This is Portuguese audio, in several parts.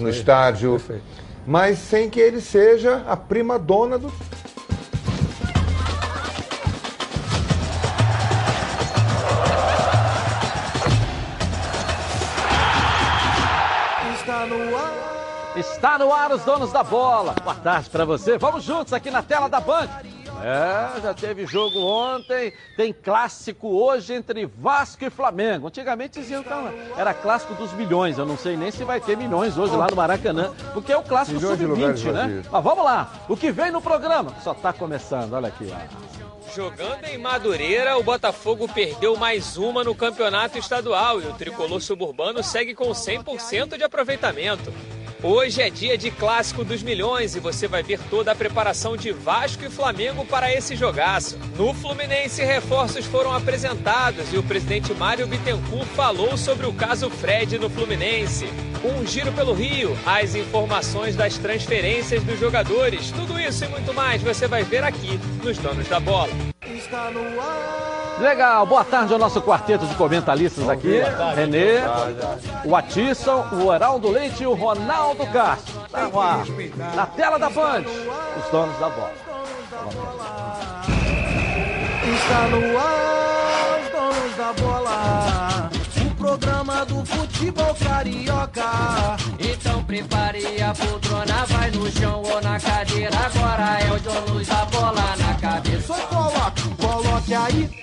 no estádio, Perfeito. mas sem que ele seja a prima dona do. Está no ar. Está no ar os donos da bola. Boa tarde para você. Vamos juntos aqui na tela da Band. É, já teve jogo ontem, tem clássico hoje entre Vasco e Flamengo. Antigamente diziam que era clássico dos milhões. Eu não sei nem se vai ter milhões hoje lá no Maracanã, porque é o clássico Milhões de lugares sub-20, né? Mas vamos lá. O que vem no programa só está começando. Olha aqui, ó. Jogando em Madureira, o Botafogo perdeu mais uma no campeonato estadual e o tricolor suburbano segue com 100% de aproveitamento. Hoje é dia de clássico dos milhões e você vai ver toda a preparação de Vasco e Flamengo para esse jogaço. No Fluminense, reforços foram apresentados e o presidente Mário Bittencourt falou sobre o caso Fred no Fluminense. Um giro pelo Rio, as informações das transferências dos jogadores, tudo isso e muito mais você vai ver aqui nos Donos da Bola. Está no ar. Legal, boa tarde ao nosso quarteto de comentaristas aqui. Renê, o Atisson, o Heraldo Leite e o Ronaldo Castro. Tá no ar. Na tela da Band, os donos da bola. Está no ar, os donos da bola. O programa do futebol carioca. Então prepare a poltrona, vai no chão ou na cadeira. Agora é o dono da bola na cabeça. Só coloque, coloque aí,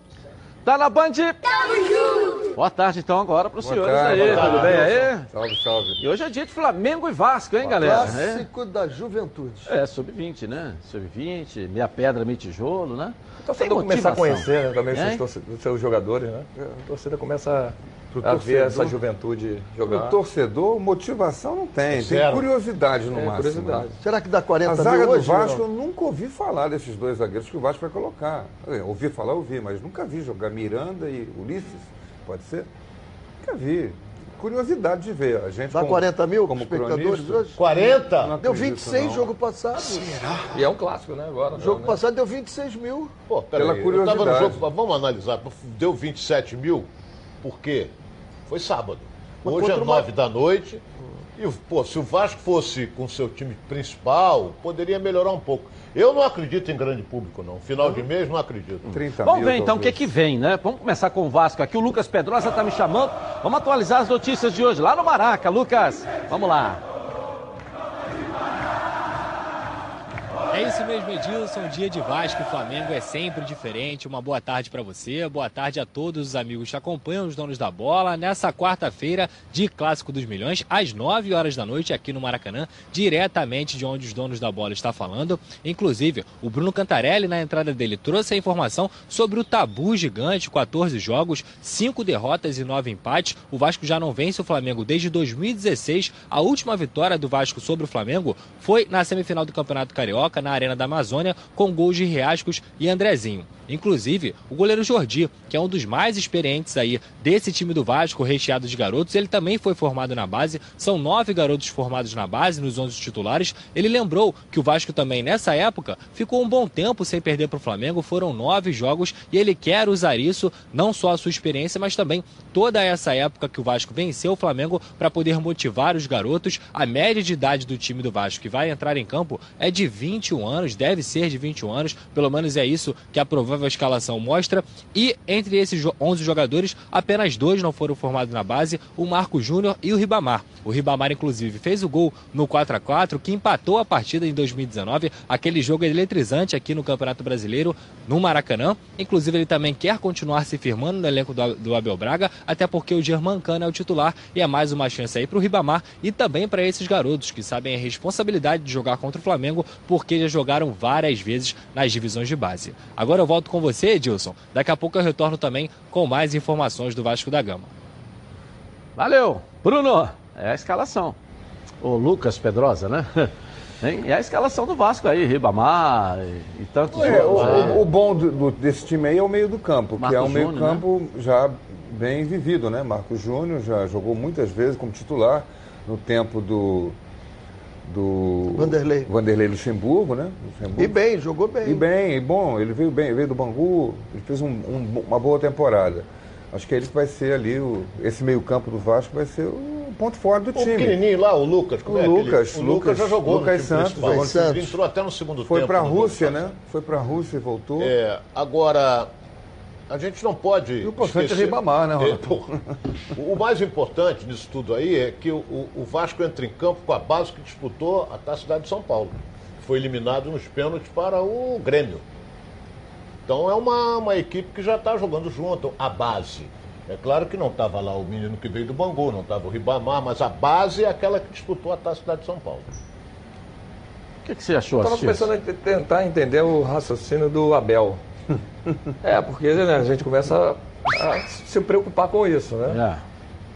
Tá na Band? Boa tarde então agora para os senhores tarde, aí. Tudo bem aí? Salve, salve. E hoje é dia de Flamengo e Vasco, hein, galera? Clássico da juventude. É, é sub-20, né? Sub-20, meia pedra, meio tijolo, né? O torcedor Tem começa a conhecer né, também os Hein? seus, seus jogadores, né? A torcida começa Pro a ver torcedor. essa juventude O jogar. torcedor, motivação não tem, tem Zero. curiosidade no É, máximo. curiosidade. né? Será que dá 40 A zaga mil do hoje? Vasco, não? eu nunca ouvi falar desses dois zagueiros que o Vasco vai colocar. Eu ouvi falar, ouvi, mas nunca vi jogar Miranda e Ulisses, pode ser? Nunca vi. Curiosidade de ver. A gente Dá como- 40 mil como espectadores hoje? 40? não Deu acredito, 26 não. jogo passado. E é um clássico, né? Agora. O jogo né? passado deu 26 mil. Pô, Pela peraí, eu tava no curiosidade. jogo, vamos analisar, deu 27 mil, por quê? Foi sábado. Mas Hoje é contra uma- 9 da noite. E, pô, se o Vasco fosse com seu time principal, poderia melhorar um pouco. Eu não acredito em grande público, não. Final de mês, não acredito. 30 Vamos ver então o que, talvez. que vem, né? Vamos começar com o Vasco aqui. O Lucas Pedrosa tá me chamando. Vamos atualizar as notícias de hoje lá no Maraca. Lucas, vamos lá. É isso mesmo, Edilson. Dia de Vasco e Flamengo é sempre diferente. Uma boa tarde para você, boa tarde a todos os amigos que acompanham os donos da bola nessa quarta-feira de Clássico dos Milhões, às 9 horas da noite, aqui no Maracanã, diretamente de onde os donos da bola está falando. Inclusive, o Bruno Cantarelli, na entrada dele, trouxe a informação sobre o tabu gigante: 14 jogos, 5 derrotas e 9 empates. O Vasco já não vence o Flamengo desde 2016. A última vitória do Vasco sobre o Flamengo foi na semifinal do Campeonato Carioca, na Arena da Amazônia, com gols de Riascos e Andrezinho. Inclusive, o goleiro Jordi, que é um dos mais experientes aí desse time do Vasco, recheado de garotos, ele também foi formado na base. São nove garotos formados na base, nos 11 titulares. Ele lembrou que o Vasco também, nessa época, ficou um bom tempo sem perder para o Flamengo. Foram nove jogos e ele quer usar isso, não só a sua experiência, mas também toda essa época que o Vasco venceu o Flamengo para poder motivar os garotos. A média de idade do time do Vasco que vai entrar em campo é de 21 anos, deve ser de 21 anos, pelo menos é isso que a provável escalação mostra. E entre esses jo- 11 jogadores, apenas dois não foram formados na base, o Marco Júnior e o Ribamar. O Ribamar, inclusive, fez o gol no 4 a 4 que empatou a partida em 2019, aquele jogo eletrizante aqui no Campeonato Brasileiro, no Maracanã. Inclusive, ele também quer continuar se firmando no elenco do, do Abel Braga, até porque o Germancano é o titular e é mais uma chance aí para o Ribamar e também para esses garotos que sabem a responsabilidade de jogar contra o Flamengo, porque já jogaram várias vezes nas divisões de base. Agora eu volto com você, Edilson. Daqui a pouco eu retorno também com mais informações do Vasco da Gama. Valeu. Bruno, é a escalação. O Lucas Pedrosa, né? Hein? É a escalação do Vasco aí, Ribamar e, e tantos É, o, outros. né? o- o bom do- do- desse time aí é o meio do campo, que Marco é um meio Júnior, campo já bem vivido, né? Marco Júnior já jogou muitas vezes como titular. no tempo do. Do Vanderlei. Vanderlei Luxemburgo, né? Luxemburgo. E bem, jogou bem. E bem, e bom, ele veio bem, veio do Bangu, ele fez um- um- uma boa temporada. Acho que ele que vai ser ali, o, esse meio-campo do Vasco vai ser o ponto forte do O time. pequenininho lá, o Lucas, como O é aquele- Lucas, o Lucas já Lucas- jogou Lucas no time Santos, jogou time. Ele entrou até no segundo Foi tempo. para a Rússia, né? Foi para a Rússia e voltou. É, agora, a gente não pode. E o importante é Ribamar, né, Ronaldo? É, o mais importante nisso tudo aí é que o, o- Vasco entra em campo com a base que disputou a Taça Cidade de São Paulo. Foi eliminado nos pênaltis para o Grêmio. Então é uma, uma equipe que já está jogando junto, a base. É claro que não estava lá o menino que veio do Bangu, não estava o Ribamar, mas a base é aquela que disputou a Taça Cidade de São Paulo. O que, que você achou, Estava Assis? começando a te- tentar entender o raciocínio do Abel. é, porque né, a gente começa a, se preocupar com isso, né? É.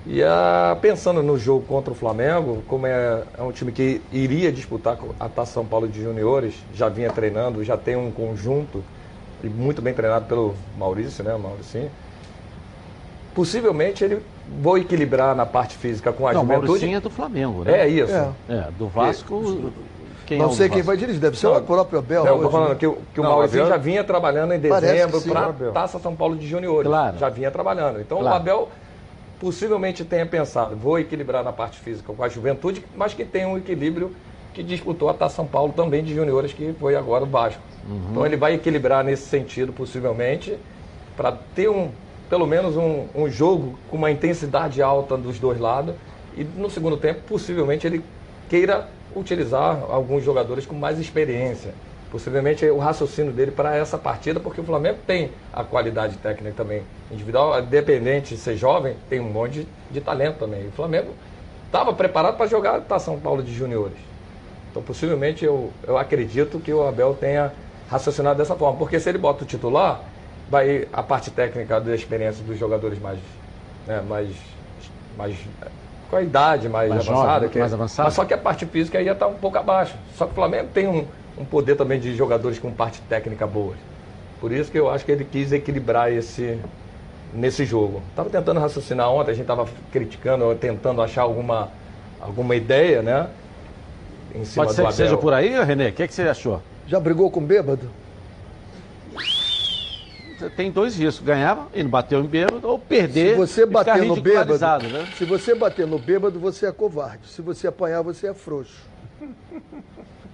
E a, pensando no jogo contra o Flamengo, como é, é um time que iria disputar a Taça São Paulo de Juniores, já vinha treinando, já tem um conjunto, e muito bem treinado pelo Maurício, né, Mauricinho. Possivelmente ele vou equilibrar na parte física com a Não, juventude. Mauricinho é do Flamengo, né? É isso. É. É, do Vasco. Quem não é o sei quem vai dirigir, deve ser o próprio Abel. Não, eu hoje, tô falando né? que, o- que o Não, Maurício Abel- já vinha trabalhando em dezembro para Abel. Taça São Paulo de Juniores. Claro. Já vinha trabalhando. Então Claro. o Abel possivelmente tenha pensado, vou equilibrar na parte física com a juventude, mas que tem um equilíbrio que disputou a Taça São Paulo também de juniores, que foi agora o Vasco. Uhum. Então ele vai equilibrar nesse sentido, possivelmente, para ter um, pelo menos um, um jogo com uma intensidade alta dos dois lados. E no segundo tempo, possivelmente, ele queira utilizar alguns jogadores com mais experiência. Possivelmente é o raciocínio dele para essa partida, porque o Flamengo tem a qualidade técnica também individual, independente de ser jovem, tem um monte de, de talento também. O Flamengo estava preparado para jogar a São Paulo de juniores. Então, possivelmente, eu, eu acredito que o Abel tenha raciocinado dessa forma. Porque se ele bota o titular, vai a parte técnica da experiência dos jogadores mais, né, mais, mais com a idade mais, Mais avançada. jovem, que- mais avançada. Mas só que a parte física ia estar um pouco abaixo. Só que o Flamengo tem um, um poder também de jogadores com parte técnica boa. Por isso que eu acho que ele quis equilibrar esse nesse jogo. Estava tentando raciocinar ontem, a gente estava criticando, ou tentando achar alguma, alguma ideia, né? Em cima Pode ser do que seja por aí, Renê? O que, que você achou? Já brigou com bêbado? Tem dois riscos: ganhar e não bater em bêbado, ou perder Se você e ficar bater no bêbado, né? se você bater no bêbado, você é covarde. Se você apanhar, você é frouxo.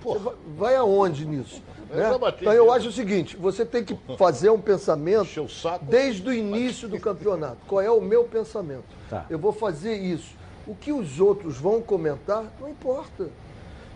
Você vai, aonde nisso? Eu né? bati Então eu acho o seguinte: você tem que fazer um pensamento desde o início do campeonato. Qual é o meu pensamento? Tá. Eu vou fazer isso. O que os outros vão comentar, não importa.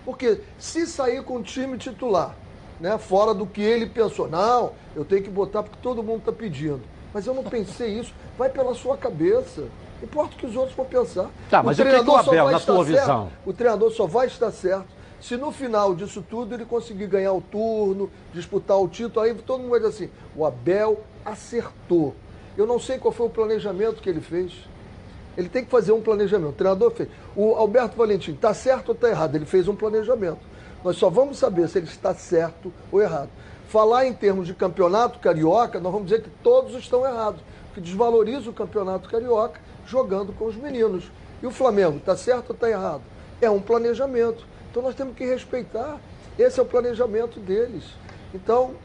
Porque se sair com o time titular, né, fora do que ele pensou, não, eu tenho que botar porque todo mundo está pedindo. Mas eu não pensei isso. Vai pela sua cabeça. Importa o que os outros vão pensar. Tá, mas o que que o Abel, vai na estar tua certo- visão? O treinador só vai estar certo se no final disso tudo ele conseguir ganhar o turno, disputar o título. Aí todo mundo vai dizer assim: o Abel acertou. Eu não sei qual foi o planejamento que ele fez. Ele tem que fazer um planejamento. O treinador fez. O Alberto Valentim, está certo ou está errado? Ele fez um planejamento. Nós só vamos saber se ele está certo ou errado. Falar em termos de campeonato carioca, nós vamos dizer que todos estão errados. Que desvaloriza o campeonato carioca jogando com os meninos. E o Flamengo, está certo ou está errado? É um planejamento. Então nós temos que respeitar. Esse é o planejamento deles. Então,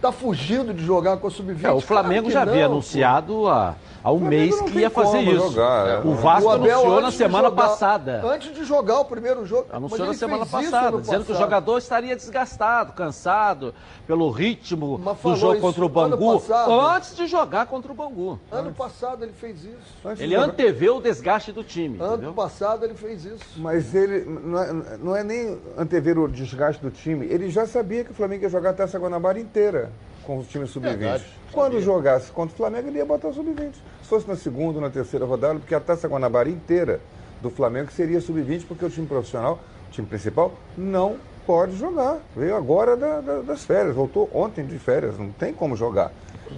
está fugindo de jogar com a Sub-20? É, o Flamengo Claro já havia anunciado há, há um mês que ia fazer isso. jogar, é. O Vasco O Abel, anunciou na semana jogar- passada. Antes de jogar o primeiro jogo. Anunciou Mas na semana passada, dizendo que o passado. jogador estaria desgastado, cansado, pelo ritmo do jogo contra o Bangu, passado. antes de jogar contra o Bangu. Ano passado ele fez isso. Antes Ele anteveu o desgaste do time, Ano entendeu? passado ele fez isso. Mas ele não é, não é nem antever o desgaste do time. Ele já sabia que o Flamengo ia jogar a Taça Guanabara inteira com o time sub-20. Verdade, Quando sabia. jogasse contra o Flamengo, ele ia botar o sub-20. Se fosse na segunda ou na terceira rodada, porque a Taça Guanabara inteira do Flamengo seria sub-20, porque o time profissional, o time principal, não pode jogar. Veio agora da- da- das férias, voltou ontem de férias, não tem como jogar.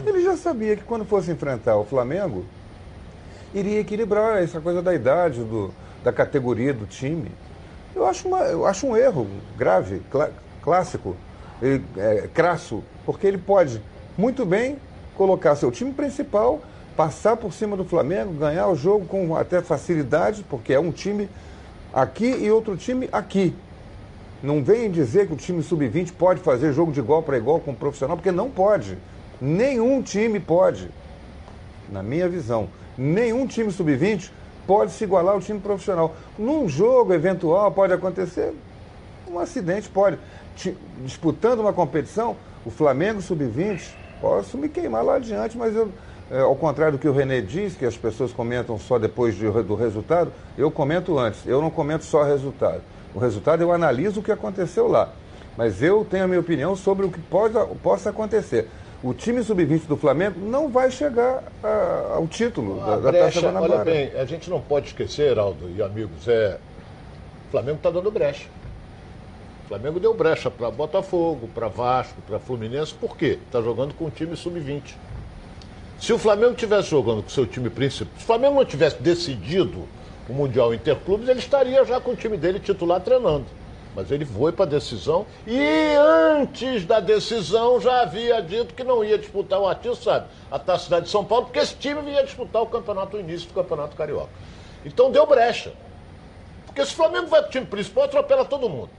Ele já sabia que quando fosse enfrentar o Flamengo, iria equilibrar essa coisa da idade, do, da categoria do time. Eu acho, uma, eu acho um erro grave, clá- clássico, e, é, crasso, porque ele pode muito bem colocar seu time principal, passar por cima do Flamengo, ganhar o jogo com até facilidade, porque é um time aqui e outro time aqui. Não venham dizer que o time sub-20 pode fazer jogo de igual para igual com o profissional, porque não pode. Nenhum time pode. Na minha visão, nenhum time sub-20 pode se igualar ao time profissional. Num jogo eventual pode acontecer um acidente, pode. Disputando uma competição, o Flamengo sub-20, posso me queimar lá adiante, mas eu, é, ao contrário do que o Renê diz, que as pessoas comentam só depois de- do resultado, eu comento antes. Eu não comento só o resultado. O resultado eu analiso o que aconteceu lá. Mas eu tenho a minha opinião sobre o que pode, possa acontecer. O time sub-20 do Flamengo não vai chegar a- ao título da, A da Taça brecha, Guanabara. olha bem, a gente não pode esquecer, Heraldo e amigos, é. O Flamengo está dando brecha. Flamengo deu brecha para Botafogo, para Vasco, para Fluminense, por quê? Está jogando com o time sub-20. Se o Flamengo tivesse jogando com seu time principal, se o Flamengo não tivesse decidido o Mundial Interclubes, ele estaria já com o time dele titular treinando. Mas ele foi para a decisão e antes da decisão já havia dito que não ia disputar o artista, sabe? A Taça Cidade de São Paulo, porque esse time ia disputar o campeonato, o início do Campeonato Carioca. Então deu brecha. Porque se o Flamengo vai para o time principal, atropela todo mundo.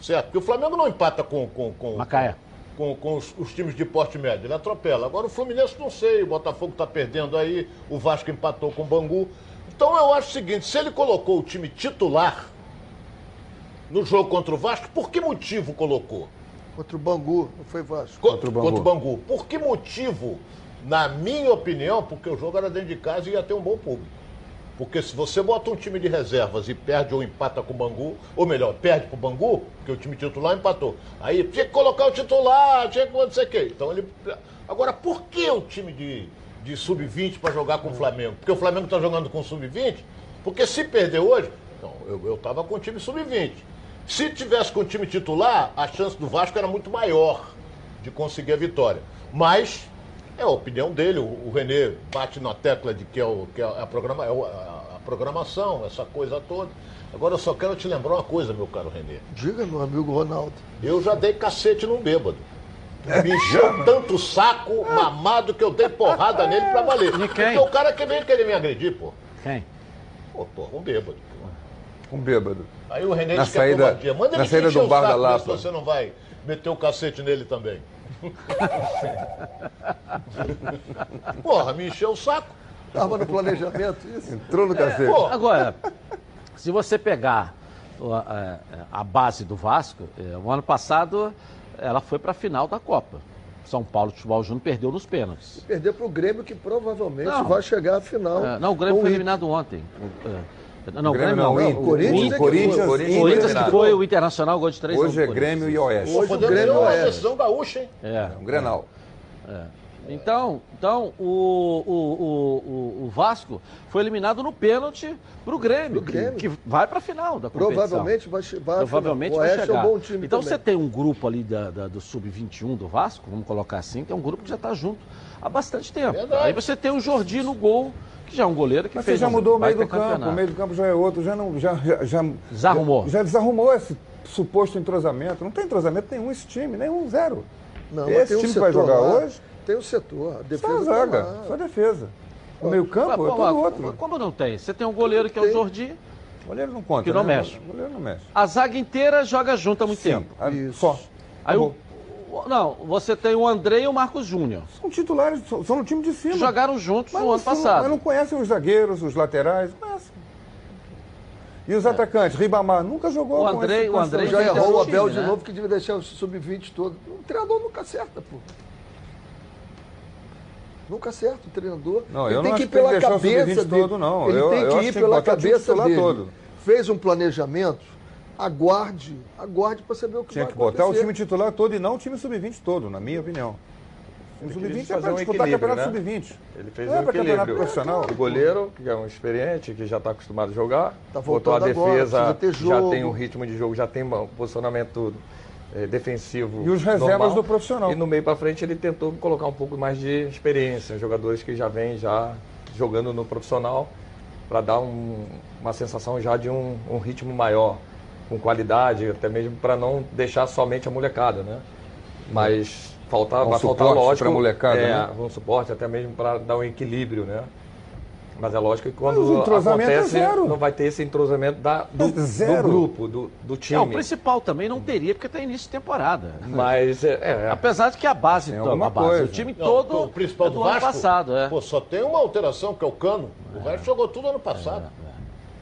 Certo? Porque o Flamengo não empata com, com, com, Macaé. com, com os, os times de porte médio, ele atropela. Agora o Fluminense não sei, o Botafogo está perdendo aí, o Vasco empatou com o Bangu. Então eu acho o seguinte, se ele colocou o time titular no jogo contra o Vasco, por que motivo colocou? Contra o Bangu, não foi Vasco. Co- Contra o Bangu. Contra o Bangu. Por que motivo? Na minha opinião, porque o jogo era dentro de casa e ia ter um bom público. Porque se você bota um time de reservas e perde ou empata com o Bangu, ou melhor, perde pro Bangu, porque o time titular empatou. Aí tinha que colocar o titular, tinha que não sei o quê. Então ele. Agora, por que o time de, de sub-20 para jogar com o Flamengo? Porque o Flamengo está jogando com sub-20? Porque se perder hoje, então, eu, eu tava com o time sub-20. Se tivesse com o time titular, a chance do Vasco era muito maior de conseguir a vitória. Mas é a opinião dele, o, Renê bate na tecla de que é, o, que é a, programa, é a, programação, essa coisa toda. Agora eu só quero te lembrar uma coisa, meu caro Renê. Diga, meu amigo Ronaldo. Eu já dei cacete num bêbado. Me encheu tanto o saco, mamado, que eu dei porrada nele pra valer. De quem? Porque o cara que veio querer me agredir, pô. Quem? Pô, pô, um bêbado. pô. Um bêbado. Aí o Renê Na disse que é saída- covardia. Manda na ele saída encher do o bar da Lapa. se você não vai meter o cacete nele também. Porra, me encheu o saco. Estava no planejamento isso? Entrou no cacete. Pô, Agora, se você pegar o- a, a base do Vasco, eh, o ano passado ela foi para a final da Copa. São Paulo Futebol Júnior perdeu nos pênaltis. Perder para o Grêmio, que provavelmente Não. vai chegar à final. Eh, não, o Grêmio foi eliminado ontem. O, eh, não, o Grêmio não, não. Inter. o Corinthians é que Corinthians, foi. Corinthians O Corinthians que foi o Internacional, gol de 3 Hoje é Grêmio e Oeste. Hoje o Grêmio uma é. decisão gaúcha, hein? É. Um Grenal. Então, então o, o, o, o- o Vasco foi eliminado no pênalti pro Grêmio, Pro Grêmio. Que, vai para a final da competição. Provavelmente vai, vai Provavelmente. O vai Oeste chegar. é um bom time então também. você tem um grupo ali da, da- do Sub-21 do Vasco, vamos colocar assim, que é um grupo que já está junto há bastante tempo. Verdade. Aí você tem o Jordi no gol, que já é um goleiro que Mas você fez já um mudou o meio do campo, campeonato. o meio do campo já é outro, já não. Já, já, já, Desarrumou. Já, já desarrumou esse suposto entrosamento. Não tem entrosamento nenhum esse time, nenhum, zero. Não, esse tem um time que vai jogar lá, hoje, Tem o setor, a só defesa a tá zaga, lá. só a defesa. O meio campo Mas, é todo outro. Como não tem? Você tem um goleiro que é o. Jordi, O goleiro não conta. Que não né? mexe. O goleiro não mexe. a zaga inteira joga junto há muito Sim, tempo. Isso. só. Aí o- não, você tem o André e o Marcos Júnior, São titulares, são, são no time de cima. que jogaram juntos Mas no ano passado. Mas não conhecem os zagueiros, os laterais, não conhecem. E os atacantes, Ribamar, nunca jogou O com o Andrei Já que errou o Abel time, de né? novo, que devia deixar o sub-20 todo. O treinador nunca acerta, pô. Nunca acerta o treinador. Não, ele eu tem não que ir que que pela o cabeça sub-20 dele. todo, não. Ele Eu- tem que ir que pela que cabeça dele. todo. Fez um planejamento, aguarde, aguarde para saber o que Tinha vai que botar o acontecer. time titular todo e não o time sub-20 todo, na minha opinião. O sub-20 quis é fazer para um disputar equilíbrio, campeonato né? sub-20. Ele fez Não é um pra campeonato equilíbrio. profissional. O goleiro, que é um experiente, que já está acostumado a jogar, Tá botou a agora, defesa, ter já tem um ritmo de jogo, já tem um posicionamento eh, defensivo. E os reservas normal. do profissional. E no meio para frente ele tentou colocar um pouco mais de experiência, jogadores que já vêm já jogando no profissional, para dar um- uma sensação já de um, um ritmo maior, com qualidade, até mesmo para não deixar somente a molecada, né? Mas faltar, Um vai faltar suporte lógico, pra molecada, é, né? um suporte até mesmo para dar um equilíbrio, né? Mas é lógico que quando o entrosamento é acontece, zero. não vai ter esse entrosamento da, do, É do zero. grupo, do, do time. É, o principal também não teria, porque tem início de temporada. Mas é, é, Apesar de que a base, toda, alguma a base coisa. o time Não, todo o principal é do do ano Vasco, passado, é. Pô, só tem uma alteração, que é o Cano. O resto jogou tudo ano passado.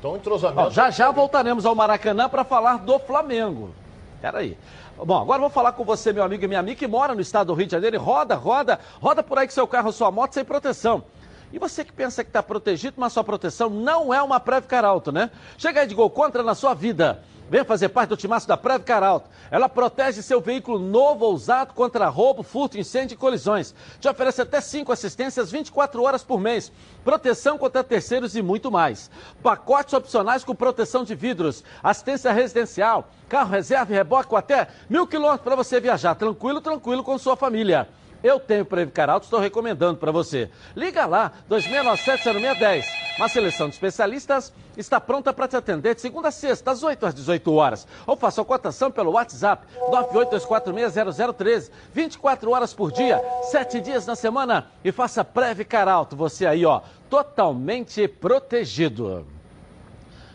Então, entrosamento... Ó, já já voltaremos ao Maracanã para falar do Flamengo. Peraí. Bom, agora vou falar com você, meu amigo e minha amiga, que mora no estado do Rio de Janeiro roda, roda, roda por aí com seu carro, sua moto sem proteção. E você que pensa que está protegido, mas sua proteção não é uma Preve Caralto, né? Chega aí de gol contra na sua vida. Venha fazer parte do timaço da Preve Caralto. Ela protege seu veículo novo ou usado contra roubo, furto, incêndio e colisões. Te oferece até 5 assistências 24 horas por mês. Proteção contra terceiros e muito mais. Pacotes opcionais com proteção de vidros, assistência residencial, carro reserva e reboque com até mil quilômetros para você viajar tranquilo, tranquilo com sua família. Eu tenho Previcar Alto, estou recomendando para você. Liga lá, 2697-0610. Uma seleção de especialistas está pronta para te atender de segunda a sexta, das 8 às 18 horas. Ou faça a cotação pelo WhatsApp, 982460013. 24 horas por dia, 7 dias na semana. E faça Previcar Alto, você aí, ó, totalmente protegido.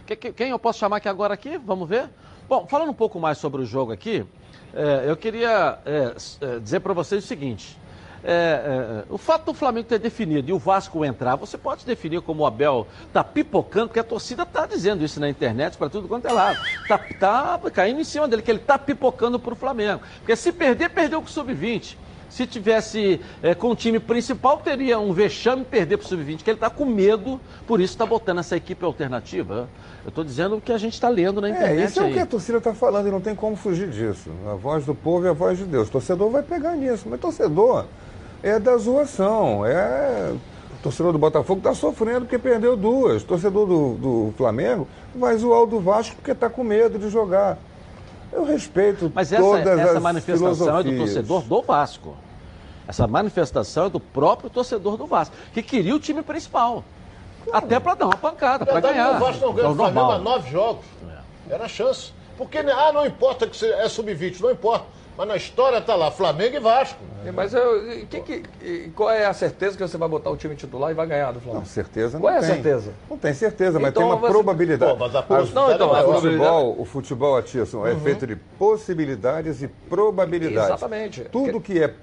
Que- que- Quem eu posso chamar aqui agora aqui? Vamos ver? Bom, falando um pouco mais sobre o jogo aqui, é, eu queria é, é, dizer para vocês o seguinte. é, é, o fato do Flamengo ter definido e o Vasco entrar, você pode definir como o Abel está pipocando, porque a torcida está dizendo isso na internet para tudo quanto é lado. Está tá caindo em cima dele, que ele está pipocando para o Flamengo. Porque se perder, perdeu com o Sub-20. Se tivesse é, com o time principal, teria um vexame perder para o Sub-20, que ele está com medo, por isso está botando essa equipe alternativa. Eu estou dizendo o que a gente está lendo na É, internet. isso é o aí. que a torcida está falando e não tem como fugir disso. A voz do povo é a voz de Deus. O torcedor vai pegar nisso, mas torcedor é da zoação. É... O torcedor do Botafogo está sofrendo porque perdeu duas. O torcedor do, do Flamengo vai zoar o do Vasco porque está com medo de jogar. Eu respeito Mas essa, todas essa as manifestação é do filosofias. torcedor do Vasco. Essa manifestação é do próprio torcedor do Vasco, que queria o time principal. Até para dar uma pancada, para ganhar. O Vasco não ganha É o Flamengo há nove jogos. Era a chance. Porque, ah, não importa que você é sub-20, não importa. Mas na história tá lá, Flamengo e Vasco. Mas eu, que, que, qual é a certeza que você vai botar o time titular e vai ganhar do Flamengo? Não, certeza não Qual é a tem. certeza? Não tem certeza, mas Então tem uma você- probabilidade. Pô, mas a probabilidade Não, então, o a futebol, o futebol, Atisson, é feito de possibilidades e probabilidades. Exatamente. Tudo que é,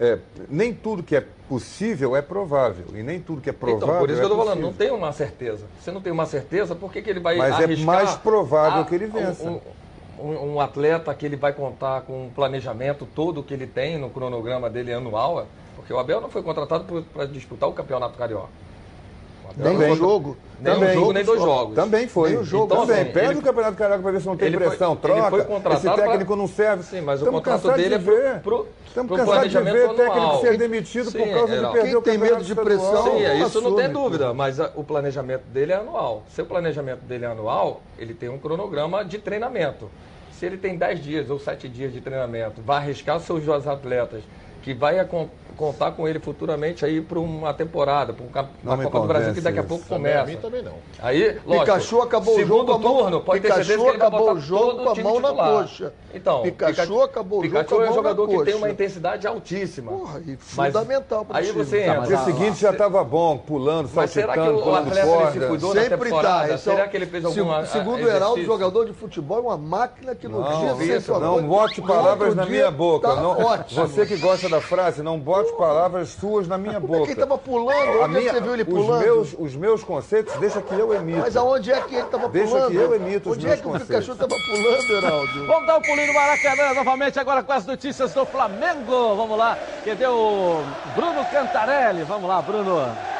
é- Nem tudo que é possível é provável. E nem tudo que é provável. Então, por isso que eu é tô falando, não tem uma certeza. Você não tem uma certeza, por que, que ele vai Mas é mais provável a- que ele vença. Um, um- um atleta que ele vai contar com um planejamento todo que ele tem no cronograma dele anual, porque o Abel não foi contratado para disputar o Campeonato Carioca. O Nem um jogo. Nem um Também. jogo, nem dois jogos. Também foi. Nem o jogo. Também. Então, assim, Perde ele- o Campeonato Carioca para ver se não tem ele foi- pressão, ele troca. foi contratado Esse técnico pra- não serve. Sim, mas o Estamos contrato dele é de pro- ver. pro- Estamos cansados de ver planejamento técnico anual. ser demitido Sim, por causa Geraldo. de perder Quem o tem medo de pressão, Sim, é, isso não tem assume. dúvida, mas a- o planejamento dele é anual. Se o planejamento dele é anual, ele tem um cronograma de treinamento. Se ele tem 10 dias ou 7 dias de treinamento, vai arriscar os seus atletas, que vai contar com ele futuramente aí para uma temporada, para Não uma Copa do Brasil que daqui a isso. pouco Também, a começa. mim também não. Aí, lógico, Pikachu acabou o jogo com a mão- turno, pode ter Pikachu certeza que ele vai acabou o jogo com a mão na coxa. Então, Pikachu acabou o jogo Pikachu com a é um jogador que tem uma intensidade altíssima. Porra, e Mas fundamental pro Aí time. você Tá, entra. No dia seguinte já estava bom, pulando, Mas será que saltitando, o atleta ele se cuidou na Sempre temporada? tá. Esse é o- Será que ele fez alguma Segundo, segundo o exercício? Heraldo, jogador de futebol é uma máquina que no dia Não, não bote palavras na minha boca. Tá não, você que gosta da frase, não bote palavras suas na minha Como é boca. que ele tava pulando? A Onde é que minha- você viu ele os pulando? Meus, os meus conceitos, deixa que eu emito. Mas aonde é que ele estava Deixa pulando? que eu emito os Onde meus é que o conceitos. Pikachu estava pulando, Heraldo? Vamos dar um pulinho no Maracanã novamente agora com as notícias do Flamengo. Vamos lá, cadê o Bruno Cantarelli? Vamos lá, Bruno.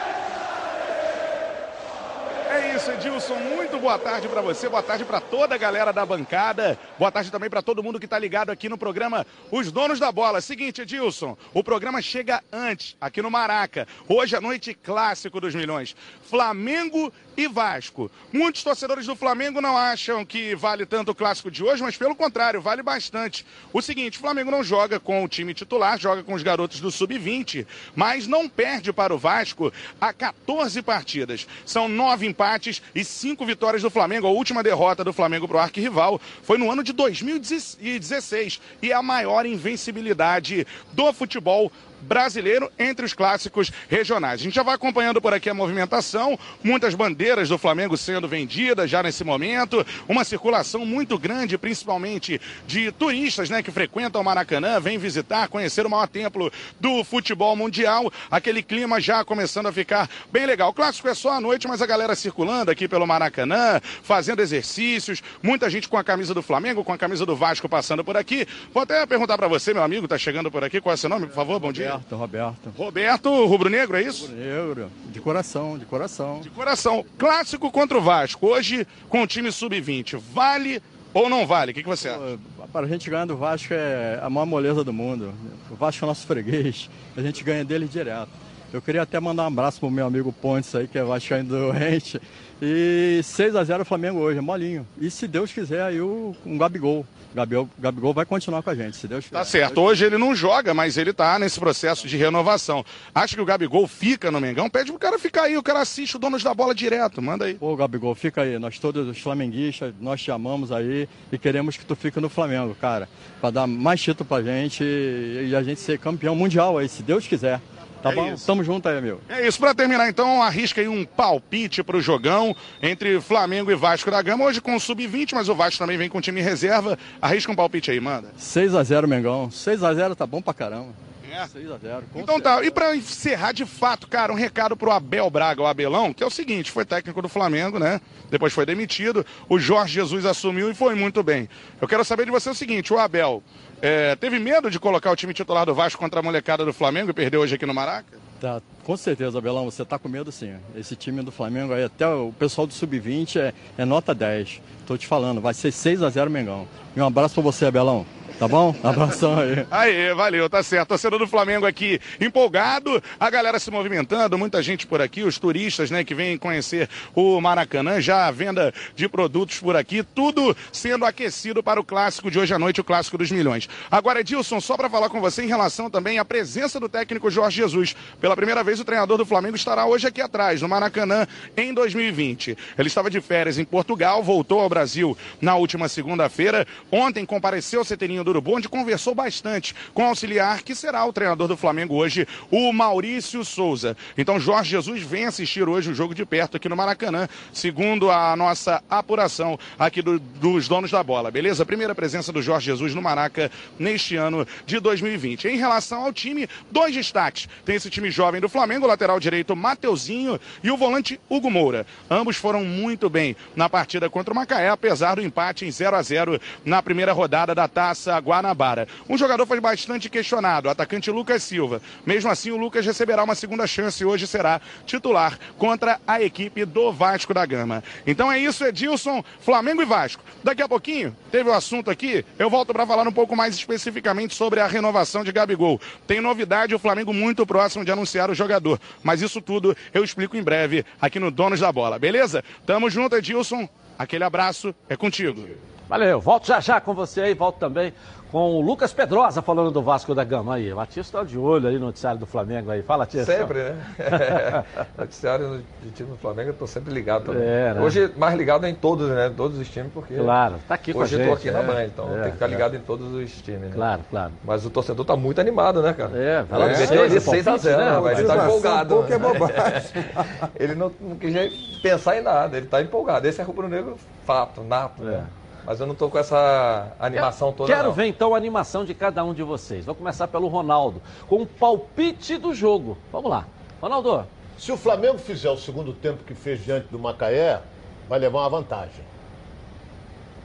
É isso, Edilson. Muito boa tarde para você, boa tarde para toda a galera da bancada. Boa tarde também para todo mundo que está ligado aqui no programa Os Donos da Bola. Seguinte, Edilson, o programa chega antes, aqui no Maraca. Hoje à noite, clássico dos milhões. Flamengo e Vasco. Muitos torcedores do Flamengo não acham que vale tanto o clássico de hoje, mas pelo contrário, vale bastante. O seguinte, o Flamengo não joga com o time titular, joga com os garotos do Sub-20, mas não perde para o Vasco há 14 partidas. São nove empates e cinco vitórias do Flamengo. A última derrota do Flamengo para o arquirrival foi no ano de 2016 e é a maior invencibilidade do futebol brasileiro entre os clássicos regionais. A gente já vai acompanhando por aqui a movimentação, muitas bandeiras do Flamengo sendo vendidas já nesse momento, uma circulação muito grande, principalmente de turistas né, que frequentam o Maracanã, vêm visitar, conhecer o maior templo do futebol mundial. Aquele clima já começando a ficar bem legal. O clássico é só à noite, mas a galera circulando aqui pelo Maracanã, fazendo exercícios, muita gente com a camisa do Flamengo, com a camisa do Vasco passando por aqui. Vou até perguntar para você, meu amigo, tá chegando por aqui, qual é seu nome, por favor? Bom dia. Roberto, Roberto. Roberto Rubro Negro, é isso? Rubro Negro, de coração, de coração. De coração. Clássico contra o Vasco, hoje com o time sub-20. Vale ou não vale? O que, que você acha? Para a gente ganhar do Vasco é a maior moleza do mundo. O Vasco é nosso freguês, a gente ganha dele direto. Eu queria até mandar um abraço pro meu amigo Pontes aí, que é vascaíno doente. E 6 a 0 o Flamengo hoje, é molinho. E se Deus quiser, aí o, um Gabigol. Gabigol, Gabigol vai continuar com a gente, se Deus quiser. Tá certo. Hoje ele não joga, mas ele tá nesse processo de renovação. Acha que o Gabigol fica no Mengão? Pede pro cara ficar aí, o cara assiste o Donos da Bola direto, manda aí. Pô, Gabigol, fica aí. Nós todos os flamenguistas, nós te amamos aí e queremos que tu fique no Flamengo, cara. Pra dar mais título pra gente e a gente ser campeão mundial aí, se Deus quiser. Tá É bom? isso. Tamo junto aí, amigo. É isso, pra terminar então, arrisca aí um palpite pro jogão entre Flamengo e Vasco da Gama. Hoje com o Sub-20, mas o Vasco também vem com time reserva. Arrisca um palpite aí, manda. 6 a 0 Mengão. 6 a 0 tá bom pra caramba. É. 6 a 0 com Então tá, e pra encerrar de fato, cara, um recado pro Abel Braga, o Abelão, que é o seguinte, foi técnico do Flamengo, né? Depois foi demitido, o Jorge Jesus assumiu e foi muito bem. Eu quero saber de você o seguinte, o Abel é, teve medo de colocar o time titular do Vasco contra a molecada do Flamengo e perdeu hoje aqui no Maraca? Tá, com certeza, Abelão, você tá com medo sim. Esse time do Flamengo aí, até o pessoal do Sub-20 é, é nota 10. Tô te falando, vai ser 6 a 0 Mengão. E um abraço pra você, Abelão. Tá bom? Abração aí. Aê, valeu, tá certo. Torcedor do Flamengo aqui empolgado, a galera se movimentando, muita gente por aqui, os turistas, né, que vêm conhecer o Maracanã, já a venda de produtos por aqui, tudo sendo aquecido para o clássico de hoje à noite, o clássico dos milhões. Agora, Edilson, só para falar com você em relação também à presença do técnico Jorge Jesus. Pela primeira vez, o treinador do Flamengo estará hoje aqui atrás, no Maracanã, em 2020. Ele estava de férias em Portugal, voltou ao Brasil na última segunda-feira. Ontem compareceu ao CTninho do Urubu, onde conversou bastante com o auxiliar, que será o treinador do Flamengo hoje, o Maurício Souza. Então, Jorge Jesus vem assistir hoje o jogo de perto aqui no Maracanã, segundo a nossa apuração aqui do- dos donos da bola, beleza? Primeira presença do Jorge Jesus no Maraca neste ano de 2020. Em relação ao time, dois destaques. Tem esse time jovem do Flamengo, lateral direito Mateuzinho e o volante Hugo Moura. Ambos foram muito bem na partida contra o Macaé, apesar do empate em 0 a 0 na primeira rodada da Taça Guanabara. Um jogador foi bastante questionado, o atacante Lucas Silva. Mesmo assim, o Lucas receberá uma segunda chance e hoje será titular contra a equipe do Vasco da Gama. Então é isso, Edilson, Flamengo e Vasco. Daqui a pouquinho, teve o assunto aqui, eu volto para falar um pouco mais especificamente sobre a renovação de Gabigol. Tem novidade, o Flamengo muito próximo de anunciar o jogador. Mas isso tudo eu explico em breve aqui no Donos da Bola, beleza? Tamo junto, Edilson. Aquele abraço, é contigo. Valeu, volto já já com você aí, volto também com o Lucas Pedrosa falando do Vasco da Gama aí. O Batista tá de olho aí no noticiário do Flamengo aí. Fala, Tia. Sempre, né? Noticiário de time do Flamengo, eu tô sempre ligado também. É, né? Hoje, mais ligado em todos, né? Todos os times, porque. Claro, tá aqui com Hoje a eu tô gente, aqui na é. Band, então É, tem que ficar é. ligado em todos os times, né? Claro, claro. Mas o torcedor tá muito animado, né, cara? É, vai lá Ele no meteu seis, ali o 6 a palpite, 0 né? ele tá empolgado. pouco é né? bobagem. ele não, não quis pensar em nada, ele tá empolgado. Esse é rubro-negro fato, nato, né? Mas eu não tô com essa animação toda. Quero não. ver então a animação de cada um de vocês. Vou começar pelo Ronaldo, com o palpite do jogo. Vamos lá. Ronaldo, Se o Flamengo fizer o segundo tempo que fez diante do Macaé, vai levar uma vantagem.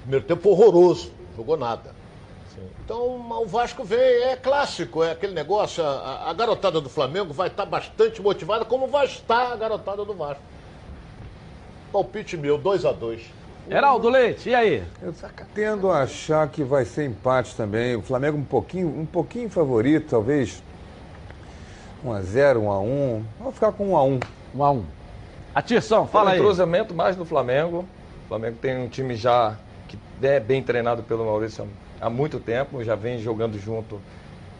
Primeiro tempo horroroso, jogou nada. Então o Vasco vem, é clássico, é aquele negócio. A, a garotada do Flamengo vai estar bastante motivada, como vai estar a garotada do Vasco. Palpite meu, 2 a 2 Heraldo Leite, e aí? Eu tendo a achar que vai ser empate também. O Flamengo um pouquinho, um pouquinho favorito, talvez 1 a 0, 1 a 1. Vamos ficar com 1 a 1. 1 a 1. Atirção, fala Fala aí. entrosamento mais do Flamengo. O Flamengo tem um time já que é bem treinado pelo Maurício há muito tempo, já vem jogando junto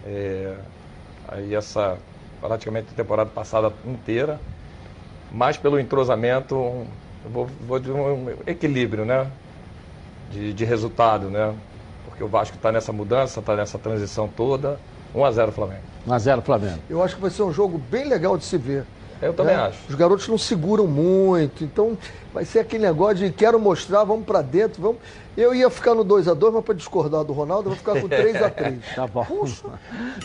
é, aí essa praticamente a temporada passada inteira. Mais pelo entrosamento, um- vou, vou de um equilíbrio, né? De, de resultado, né? Porque o Vasco está nessa mudança, está nessa transição toda. 1x0 Flamengo. 1x0 Flamengo. Eu acho que vai ser um jogo bem legal de se ver. Eu também né? acho. Os garotos não seguram muito, então vai ser aquele negócio de quero mostrar, vamos pra dentro, vamos. Eu ia ficar no 2 a 2 mas para discordar do Ronaldo, eu vou ficar com 3 a 3 Tá bom.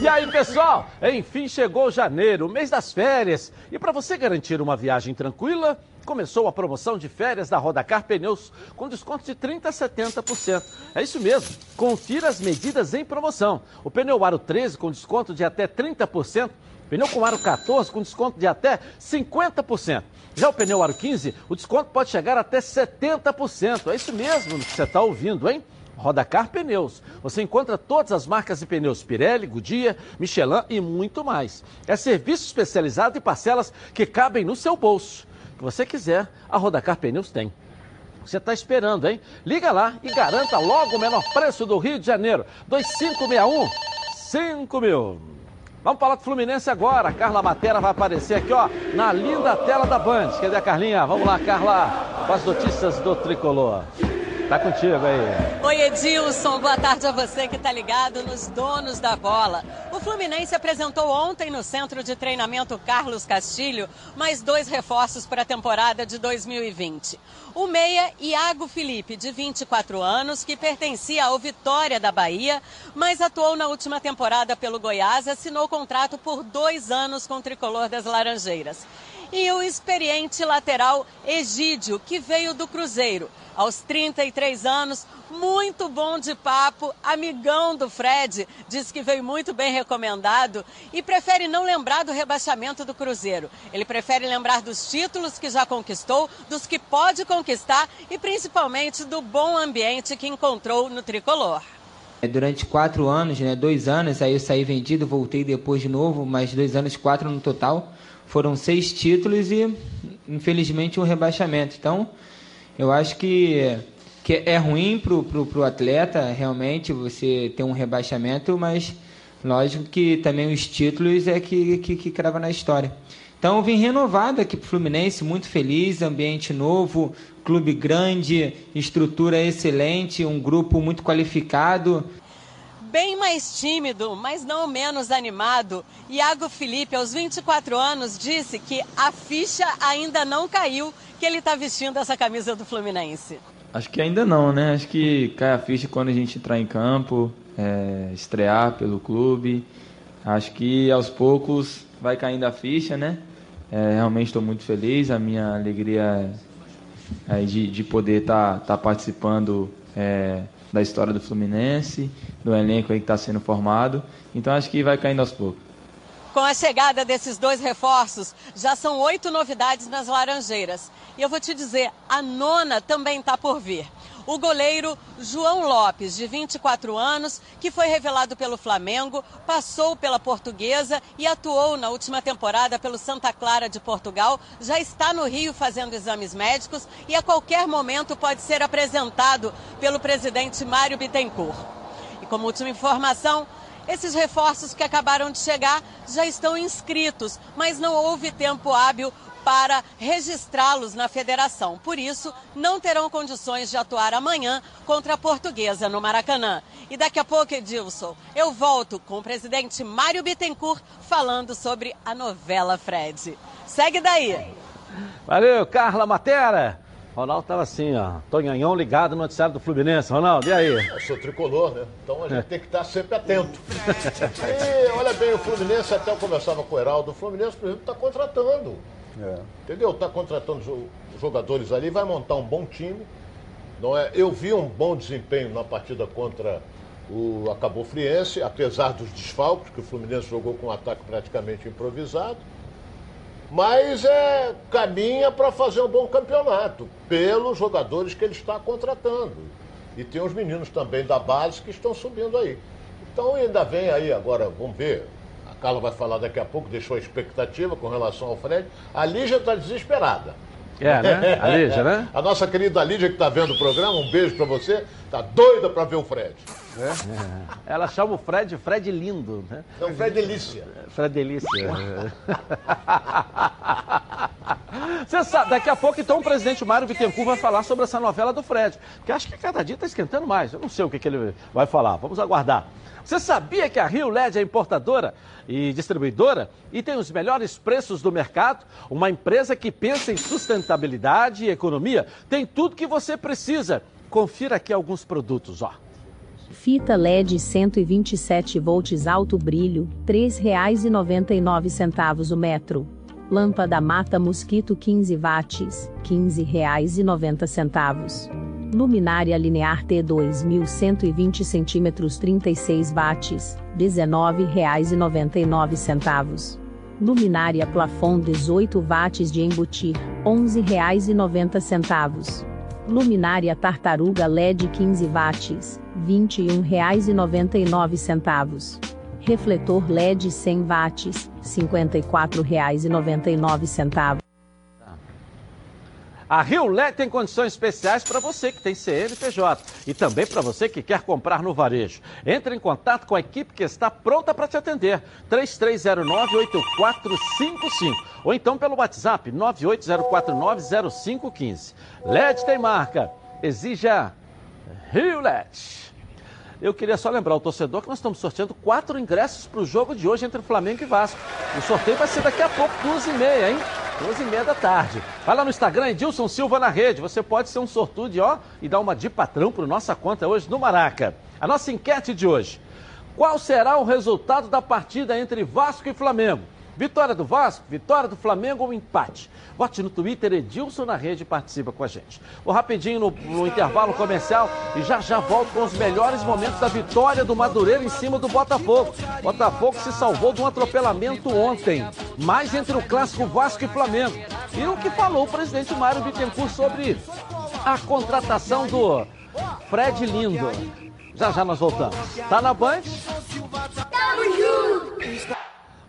E aí, pessoal? Enfim chegou janeiro, o mês das férias. E para você garantir uma viagem tranquila, começou a promoção de férias da Rodacar Pneus com desconto de 30 a 70%. É isso mesmo. Confira as medidas em promoção. O pneu Aro 13 com desconto de até 30%. Pneu com aro 14 com desconto de até 50%. Já o pneu aro 15, o desconto pode chegar até 70%. É isso mesmo que você está ouvindo, hein? Rodacar Pneus. Você encontra todas as marcas de pneus Pirelli, Goodyear, Michelin e muito mais. É serviço especializado e parcelas que cabem no seu bolso. Que você quiser, a Rodacar Pneus tem. Você está esperando, hein? Liga lá e garanta logo o menor preço do Rio de Janeiro. 2561 5 mil. Vamos falar do Fluminense agora. A Carla Matera vai aparecer aqui, ó, na linda tela da Band. Cadê a Carlinha? Vamos lá, Carla, com as notícias do Tricolor. Tá contigo aí. Oi, Edilson. Boa tarde a você que tá ligado nos donos da bola. O Fluminense apresentou ontem no Centro de Treinamento Carlos Castilho mais dois reforços para a temporada de 2020. O meia Iago Felipe, de 24 anos, que pertencia ao Vitória da Bahia, mas atuou na última temporada pelo Goiás, assinou contrato por dois anos com o tricolor das Laranjeiras. E o experiente lateral Egídio, que veio do Cruzeiro aos 33 anos, muito bom de papo, amigão do Fred, diz que veio muito bem recomendado e prefere não lembrar do rebaixamento do Cruzeiro. Ele prefere lembrar dos títulos que já conquistou, dos que pode conquistar e principalmente do bom ambiente que encontrou no tricolor. É, durante quatro anos, né, dois anos, aí eu saí vendido, voltei depois de novo, mais dois anos, quatro no total. Foram seis títulos e, infelizmente, um rebaixamento. Então, eu acho que, que é ruim para o atleta, realmente, você ter um rebaixamento, mas lógico que também os títulos é que, que, que crava na história. Então, vim renovado aqui para o Fluminense, muito feliz, ambiente novo, clube grande, estrutura excelente, um grupo muito qualificado bem mais tímido, mas não menos animado, Iago Felipe, aos 24 anos, disse que a ficha ainda não caiu que ele está vestindo essa camisa do Fluminense? Acho que ainda não, né? Acho que cai a ficha quando a gente entrar em campo, é, estrear pelo clube. Acho que aos poucos vai caindo a ficha, né? É, realmente estou muito feliz. A minha alegria é de, de poder estar tá, tá participando é, da história do Fluminense, do elenco aí que está sendo formado. Então acho que vai caindo aos poucos. Com a chegada desses dois reforços, já são oito novidades nas Laranjeiras. E eu vou te dizer, a nona também está por vir. O goleiro João Lopes, de 24 anos, que foi revelado pelo Flamengo, passou pela Portuguesa e atuou na última temporada pelo Santa Clara de Portugal, já está no Rio fazendo exames médicos e a qualquer momento pode ser apresentado pelo presidente Mário Bittencourt. E como última informação, esses reforços que acabaram de chegar já estão inscritos, mas não houve tempo hábil para registrá-los na federação. Por isso, não terão condições de atuar amanhã contra a Portuguesa no Maracanã. E daqui a pouco, Edilson, eu volto com o presidente Mário Bittencourt falando sobre a novela Fred. Segue daí. Valeu, Carla Matera. Ronaldo estava assim, ó. Tonhanhão ligado no noticiário do Fluminense. Ronaldo, e aí? Eu sou tricolor, né? Então a gente é. tem que estar sempre atento. e olha bem, o Fluminense, até eu conversava com o Heraldo, o Fluminense, por exemplo, está contratando. É. Entendeu? Está contratando jogadores ali, vai montar um bom time. Não é? Eu vi um bom desempenho na partida contra o Acabou Friense, apesar dos desfalques, que o Fluminense jogou com um ataque praticamente improvisado. Mas é, caminha para fazer um bom campeonato, pelos jogadores que ele está contratando. E tem os meninos também da base que estão subindo aí. Então ainda vem aí agora, vamos ver. A Carla vai falar daqui a pouco, deixou a expectativa com relação ao Fred. A Lígia está desesperada. É, né? A Lígia, né? a nossa querida Lígia que está vendo o programa, um beijo para você. Tá doida para ver o Fred. É? Ela chama o Fred Fred lindo, né? Não, Fred Delícia. Fred Delícia. Você sabe, daqui a pouco, então, o presidente Mário Bittencourt vai falar sobre essa novela do Fred. Porque acho que cada dia está esquentando mais. Eu não sei o que, que ele vai falar. Vamos aguardar. Você sabia que a Rio LED é importadora e distribuidora e tem os melhores preços do mercado? Uma empresa que pensa em sustentabilidade e economia tem tudo que você precisa. Confira aqui alguns produtos, ó. Fita LED 127 volts alto brilho, R$ 3,99 o metro. Lâmpada mata mosquito 15 watts, R$ 15,90. Luminária linear T 2120 cm 36 watts, R$ 19,99. Luminária plafond 18 watts de embutir, R$ 11,90. Luminária tartaruga LED 15 watts, R$ 21,99. Refletor LED 100 watts, R$ 54,99. A Rio LED tem condições especiais para você que tem CNPJ e também para você que quer comprar no varejo. Entre em contato com a equipe que está pronta para te atender. 3309-8455 ou então pelo WhatsApp 980490515. LED tem marca. Exija Rio LED. Eu queria só lembrar o torcedor que nós estamos sorteando quatro ingressos para o jogo de hoje entre Flamengo e Vasco. O sorteio vai ser daqui a pouco, duas e meia, hein? Duas e meia da tarde. Vai lá no Instagram, Edilson Silva na rede. Você pode ser um sortudo ó, e dar uma de patrão para nossa conta hoje no Maraca. A nossa enquete de hoje. Qual será o resultado da partida entre Vasco e Flamengo? Vitória do Vasco, vitória do Flamengo ou empate? Vote no Twitter, Edilson na rede participa com a gente. Vou rapidinho no, no, intervalo comercial e já já volto com os melhores momentos da vitória do Madureira em cima do Botafogo. Botafogo se salvou de um atropelamento ontem, mais entre o clássico Vasco e Flamengo. E o que falou o presidente Mário Bittencourt sobre a contratação do Fred Lindo. Já já nós voltamos. Tá na Band?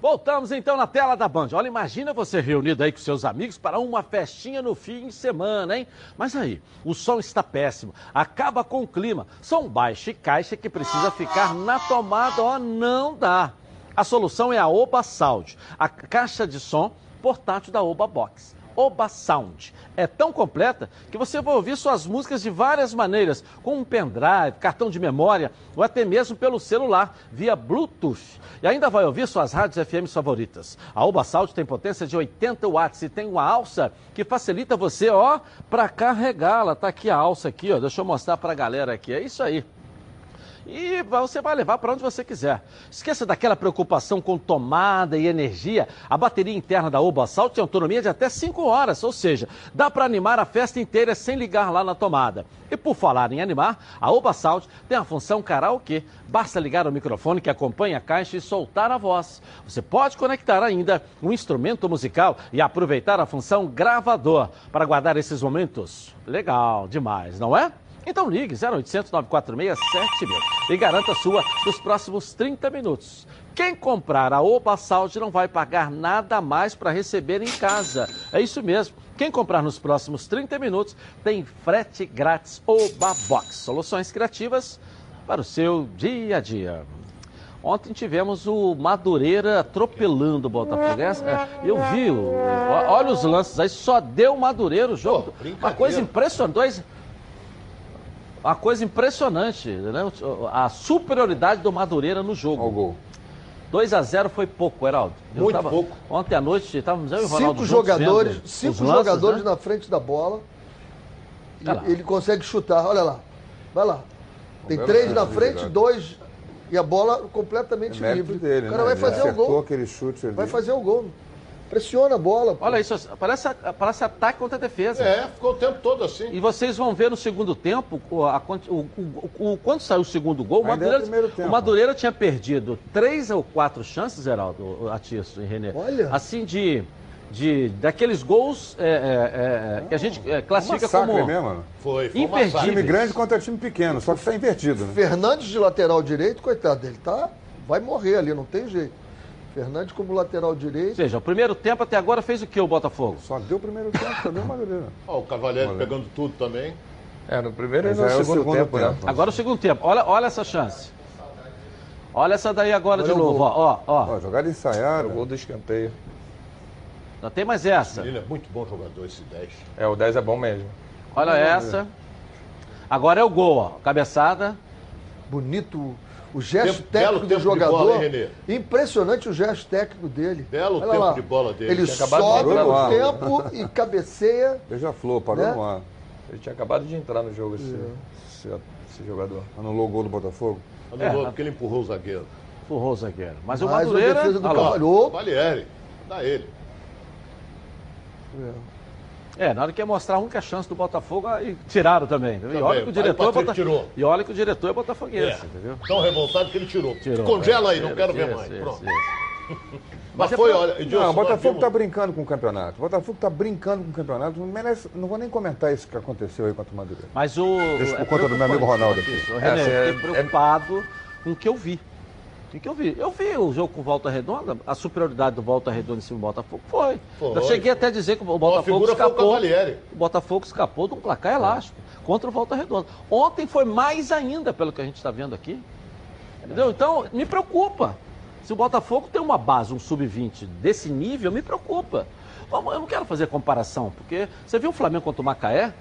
Voltamos então na tela da Band. Olha, imagina você reunido aí com seus amigos para uma festinha no fim de semana, hein? Mas aí, o som está péssimo, acaba com o clima. Som baixo e caixa que precisa ficar na tomada, ó, não dá. A solução é a Oba Sound, a caixa de som portátil da Oba Box. Oba Sound. É tão completa que você vai ouvir suas músicas de várias maneiras, com um pendrive, cartão de memória ou até mesmo pelo celular, via Bluetooth. E ainda vai ouvir suas rádios FM favoritas. A Oba Sound tem potência de 80 watts e tem uma alça que facilita você, ó, para carregá-la. Tá aqui a alça aqui, ó. Deixa eu mostrar para a galera aqui. É isso aí e você vai levar para onde você quiser. Esqueça daquela preocupação com tomada e energia. A bateria interna da Oba Salt tem autonomia de até 5 horas, ou seja, dá para animar a festa inteira sem ligar lá na tomada. E por falar em animar, a Oba Salt tem a função karaokê. Basta ligar o microfone que acompanha a caixa e soltar a voz. Você pode conectar ainda um instrumento musical e aproveitar a função gravador para guardar esses momentos. Legal demais, não é? Então ligue 0800 946 7000 e garanta a sua nos próximos 30 minutos. Quem comprar a Oba Saúde não vai pagar nada mais para receber em casa. É isso mesmo. Quem comprar nos próximos 30 minutos tem frete grátis Oba Box. Soluções criativas para o seu dia a dia. Ontem tivemos o Madureira atropelando o Botafogo. É, eu vi, olha os lances aí, só deu Madureira o jogo. Uma coisa impressionante. Dois, uma coisa impressionante, né? A superioridade do Madureira no jogo. Ao gol. 2 a 0 foi pouco, Heraldo. Eu Muito tava, pouco. Ontem à noite estávamos eu e o Ronaldo Cinco jogadores, vendo cinco lances, jogadores né? na frente da bola. E lá. ele consegue chutar, olha lá. Vai lá. Tem três na frente, verdade. dois. E a bola completamente É livre. dele, o cara né? vai Ele fazer o acertou gol. aquele chute ali. Vai fazer o gol. Pressiona a bola. pô. Olha isso, parece, parece ataque contra defesa. É, ficou o tempo todo assim. E vocês vão ver no segundo tempo, o, a o- o- o- quando saiu o segundo gol, o é Madureira, tempo. o Madureira tinha perdido três ou quatro chances, Geraldo, Atiço e Renê. Olha. Assim, de, de daqueles gols é, é, é, que a gente é, classifica como mesmo, mano. Foi, foi um imperdíveis. Time grande contra time pequeno, só que está invertido, né? Fernandes de lateral direito, coitado dele, tá? Vai morrer ali, não tem jeito. Fernandes como lateral Ou direito. seja, o primeiro tempo até agora fez o que o Botafogo? Só deu o primeiro tempo, deu Madureira. Ó, o Cavaleiro pegando tudo também. É, no primeiro e no é o segundo, segundo tempo, né? tempo. Agora o segundo tempo. Olha, olha essa chance. Olha essa daí agora Olha de novo, ó, ó, ó. Ó, jogada ensaiada. O gol do escanteio. Não tem mais essa. Ele é muito bom jogador, esse 10. É, o 10 é bom mesmo. Olha essa. Agora é o gol, ó. Cabeçada. Bonito o gesto Tempo- técnico belo do tempo de jogador. bola? Impressionante o gesto técnico dele. Belo Olha tempo lá. de bola dele. Ele sobe no tempo e cabeceia. Beija-flor, parou Né? no ar. Ele tinha acabado de entrar no jogo, esse, É. esse, esse jogador. Anulou o gol do Botafogo. Anulou É. porque ele empurrou o zagueiro. Empurrou o zagueiro. Mas o Mais uma Madureira. defesa do. Cavalhou. Valieri, dá ele. É, na hora que ia mostrar a única chance do Botafogo, aí tiraram também. E olha Também. que o Aí diretor o é Patrick Bota- tirou. E olha que o diretor é botafoguense, É. entendeu? Tão revoltado que ele tirou. Tirou, Congela é. aí, não Isso, quero ver mais. isso, Pronto. isso. Mas é foi, pra- olha, Edilson, Não, o Botafogo vimos- está brincando com o campeonato. O Botafogo está brincando com o campeonato. Não, merece, não vou nem comentar isso que aconteceu aí contra o Madureira. Mas o. Deixa é por conta do meu amigo Ronaldo isso, aqui. René, É, eu é- fiquei preocupado com o que eu vi. O que eu vi? Eu vi o jogo com Volta Redonda, a superioridade do Volta Redonda em cima do Botafogo. Foi. Foi. Eu cheguei até a dizer que o Botafogo o escapou. Cavalieri. O Botafogo escapou de um placar elástico contra o Volta Redonda. Ontem foi mais ainda, pelo que a gente está vendo aqui. Entendeu? Então, me preocupa. Se o Botafogo tem uma base, um sub-20 desse nível, me preocupa. Eu não quero fazer comparação, porque você viu o Flamengo contra o Macaé?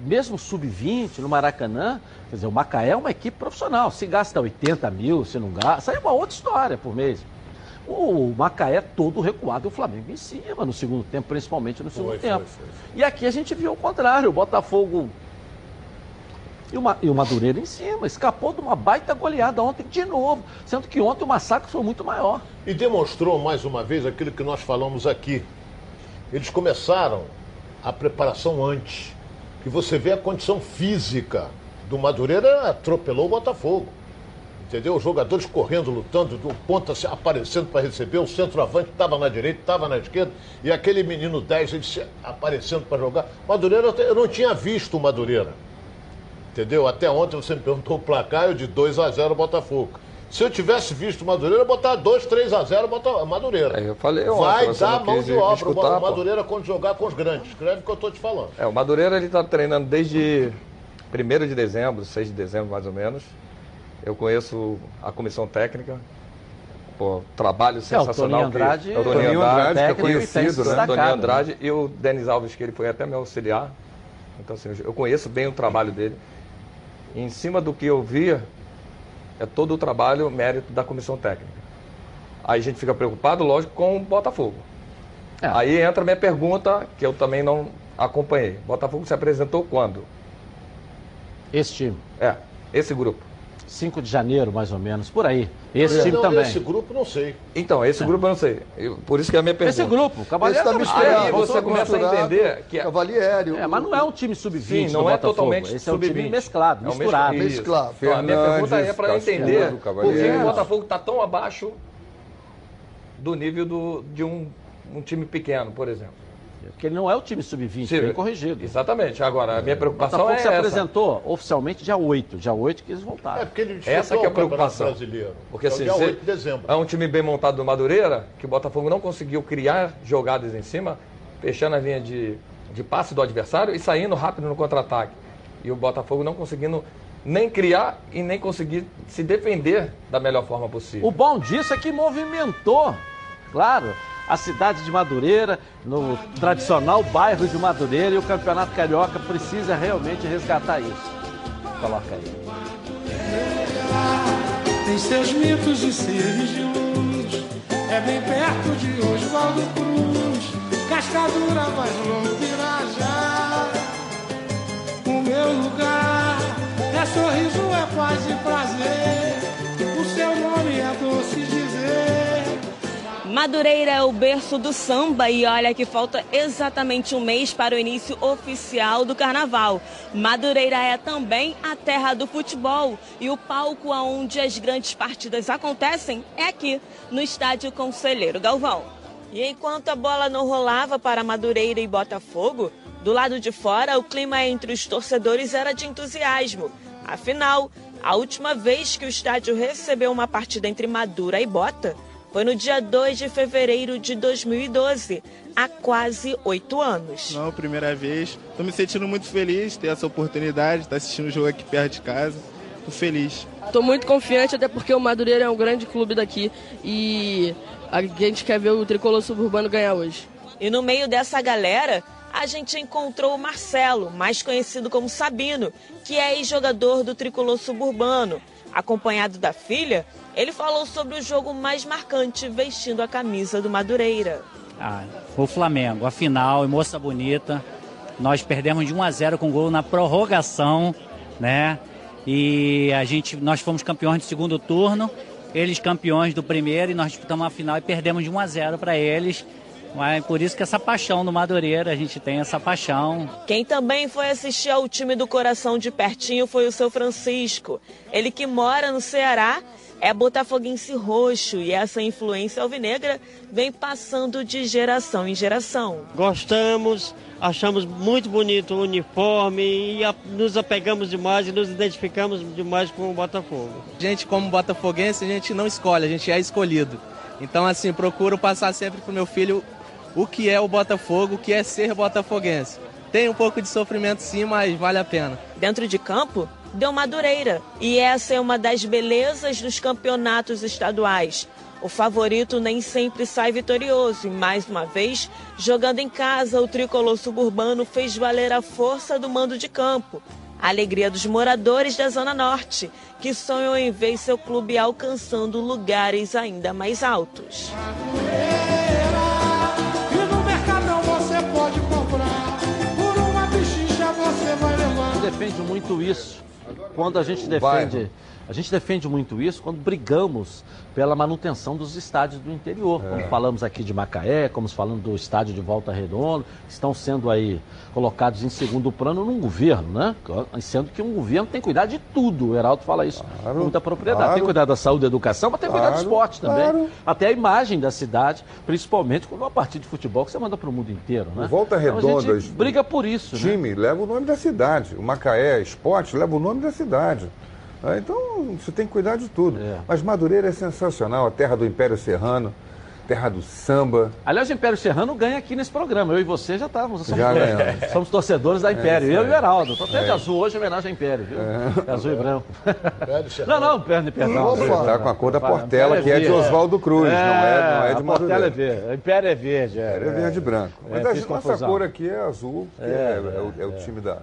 Mesmo sub-20, no Maracanã, quer dizer, o Macaé é uma equipe profissional. Se gasta 80 mil, se não gasta, isso aí é uma outra história por mês. O Macaé todo recuado e o Flamengo em cima no segundo tempo, principalmente no segundo Foi, foi, tempo. foi, E aqui a gente viu o contrário, o Botafogo e o, Ma- e o Madureira em cima, escapou de uma baita goleada ontem de novo, sendo que ontem o massacre foi muito maior. E demonstrou mais uma vez aquilo que nós falamos aqui. Eles começaram a preparação antes. E você vê a condição física do Madureira atropelou o Botafogo. Entendeu? Os jogadores correndo, lutando, o ponta aparecendo para receber, o centroavante estava na direita, estava na esquerda, e aquele menino 10 ele aparecendo para jogar. Madureira, eu não tinha visto o Madureira. Entendeu? Até ontem você me perguntou o placar, eu de 2 a 0 Botafogo. Se eu tivesse visto o Madureira, eu botar 2, 3 a 0 Bota- Madureira. Aí eu falei ontem, Vai dar mão de obra escutar, o pô. Madureira quando jogar com os grandes. Escreve o que eu estou te falando. É, o Madureira ele está treinando desde 1 de dezembro, 6 de dezembro mais ou menos. Eu conheço a comissão técnica. Pô, trabalho sensacional. Que- Andrade é o Toninho Andrade, Andrade, que é técnico e tem se conhecido, né? né? Andrade e o Denis Alves, que ele foi até meu auxiliar. Então, assim, eu conheço bem o trabalho dele. E em cima do que eu via, é todo o trabalho, mérito da comissão técnica. Aí a gente fica preocupado, lógico, com o Botafogo. É. Aí entra a minha pergunta, que eu também não acompanhei. Botafogo se apresentou quando? Esse time, É, esse grupo. 5 de janeiro, mais ou menos, por aí. Esse time Não, também. Esse grupo não sei. Então, esse grupo eu não sei. Eu- por isso que é a minha pergunta. Esse grupo, Cavalieri Esse tá misturado. Aí você começa a entender que- Cavalieri. É, mas não é um time sub-20 Sim, não do é Botafogo. totalmente Esse é um time sub-20. mesclado, É um misturado. mesclado. Então, a minha pergunta é para entender por que o Botafogo está tão abaixo do nível do, de um, um time pequeno, por exemplo. Porque ele não é o time sub-20, Sim, bem corrigido. Exatamente. Agora, a minha O preocupação Botafogo é se essa. apresentou oficialmente dia 8. Dia 8 que eles voltaram. É porque ele disputou Essa que é a preocupação. Brasileiro. Porque É o assim, dia você- 8 de dezembro. é um time bem montado do Madureira, que o Botafogo não conseguiu criar jogadas em cima, fechando a linha de, de passe do adversário e saindo rápido no contra-ataque. E o Botafogo não conseguindo nem criar e nem conseguir se defender da melhor forma possível. O bom disso é que movimentou, claro, a cidade de Madureira, no tradicional bairro de Madureira, e o Campeonato Carioca precisa realmente resgatar isso. Coloca aí. Tem seus mitos e seres de luz. É bem perto de Oswaldo Cruz. Cascadura mais longo Pirajá. O meu lugar é sorriso, é paz e prazer. O seu nome é doce dizer. Madureira é o berço do samba e olha que falta exatamente um mês para o início oficial do carnaval. Madureira é também a terra do futebol e o palco onde as grandes partidas acontecem é aqui, no estádio Conselheiro Galvão. E enquanto a bola não rolava para Madureira e Botafogo, do lado de fora o clima entre os torcedores era de entusiasmo. Afinal, a última vez que o estádio recebeu uma partida entre Madura e Bota foi no dia 2 de fevereiro de 2012, há quase oito anos. Não, primeira vez. Tô me sentindo muito feliz de ter essa oportunidade, de estar assistindo o jogo aqui perto de casa. Tô feliz. Tô muito confiante, até porque o Madureira é um grande clube daqui e a gente quer ver o tricolor suburbano ganhar hoje. E no meio dessa galera, a gente encontrou o Marcelo, mais conhecido como Sabino, que é ex-jogador do tricolor suburbano. Acompanhado da filha, ele falou sobre o jogo mais marcante vestindo a camisa do Madureira. Ah, o Flamengo, a final, e moça bonita. Nós perdemos de 1 a 0 com gol na prorrogação, né? E a gente, nós fomos campeões do segundo turno, eles campeões do primeiro e nós disputamos a final e perdemos de 1 a 0 para eles. Mas por isso que essa paixão do Madureira, a gente tem essa paixão. Quem também foi assistir ao time do coração de pertinho foi o seu Francisco. Ele que mora no Ceará é botafoguense roxo e essa influência alvinegra vem passando de geração em geração. Gostamos, achamos muito bonito o uniforme e a, nos apegamos demais e nos identificamos demais com o Botafogo. A gente, como botafoguense, a gente não escolhe, a gente é escolhido. Então, assim, procuro passar sempre pro meu filho o que é o Botafogo, o que é ser botafoguense. Tem um pouco de sofrimento sim, mas vale a pena. Dentro de campo, deu Madureira. E essa é uma das belezas dos campeonatos estaduais. O favorito nem sempre sai vitorioso e, mais uma vez, jogando em casa, o tricolor suburbano fez valer a força do mando de campo. A alegria dos moradores da Zona Norte, que sonham em ver seu clube alcançando lugares ainda mais altos. Defende muito isso. Quando a gente defende, a gente defende muito isso quando brigamos pela manutenção dos estádios do interior. É. Como falamos aqui de Macaé, como falando do estádio de Volta Redonda, que estão sendo aí colocados em segundo plano num governo, né? Sendo que um governo tem que cuidar de tudo. O Heraldo fala isso com muita propriedade. claro. Tem que cuidar da saúde e da educação, mas tem que cuidar do Claro, esporte também. claro. Até a imagem da cidade, principalmente quando uma partida de futebol que você manda para o mundo inteiro, né? Volta Então, a Redonda, gente briga por isso, né? time leva o nome da cidade. O Macaé Esporte leva o nome da cidade. Ah, Então você tem que cuidar de tudo. Mas Madureira é sensacional, a terra do Império Serrano, terra do samba. Aliás, o Império Serrano ganha aqui nesse programa. Eu e você já estávamos. Somos, Já ganhamos. somos torcedores da Império. É, eu e o. Heraldo. Estou até de É. azul hoje, em homenagem ao Império, viu? Azul e branco. Não, Serrano. não, perdão, perdão. Você tá com a cor da Portela, que é de. Oswaldo Cruz, não é- não é de a Portela é Madureira. verde. O Império é verde. É, Era verde e branco. Mas É, a fiz nossa confusão. cor aqui é azul, porque É, é, é o, é é, time da,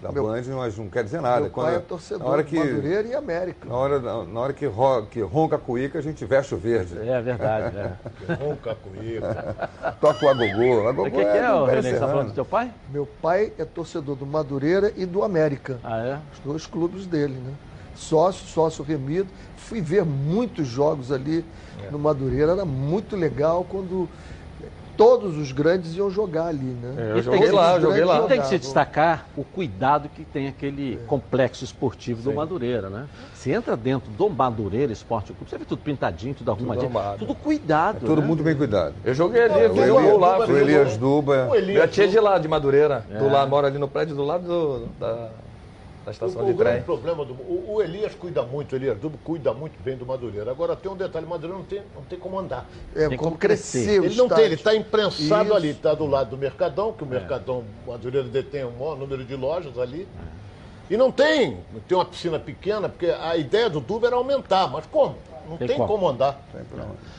da Band, mas não quer dizer nada. Meu Quando- pai é torcedor na hora de que, Madureira e América. Na hora, na, na hora que, ro- que ronca a cuíca, a gente veste o verde. É verdade, Que ronca a cuíca. Toca o agogô. Agogô O que, que é, do ô, Império René? Você está falando do teu pai? Meu pai é torcedor do Madureira e do América. Ah, é? Os dois clubes dele, né? Sócio, sócio remido. Fui ver muitos jogos ali É. no Madureira. Era muito legal quando todos os grandes iam jogar ali, né? E Todos tem que- os grandes E tem que se destacar o cuidado que tem aquele complexo esportivo do Madureira, né? Você entra dentro do Madureira Esporte Clube, você vê tudo pintadinho, tudo arrumadinho, arrumado. tudo cuidado. É Todo né? mundo bem cuidado. Eu joguei ali, O vi o lá. o Elias. Duba. Minha tia é de lá, de Madureira. É. Do lado, mora ali no prédio do lado do- da, da estação o, de o grande trem. problema do o, o Elias cuida muito, o Elias Dubo cuida muito bem do Madureira. Agora tem um detalhe, o Madureira não tem, não tem como andar. É, Tem como crescer. crescer o Ele não estádio. tem, ele está imprensado Isso. ali, está do lado do Mercadão, que o Mercadão, o Madureira detém um maior número de lojas ali. E não tem, tem uma piscina pequena, porque a ideia do Dubo era aumentar, mas como? Não Tem tem, como. como. andar.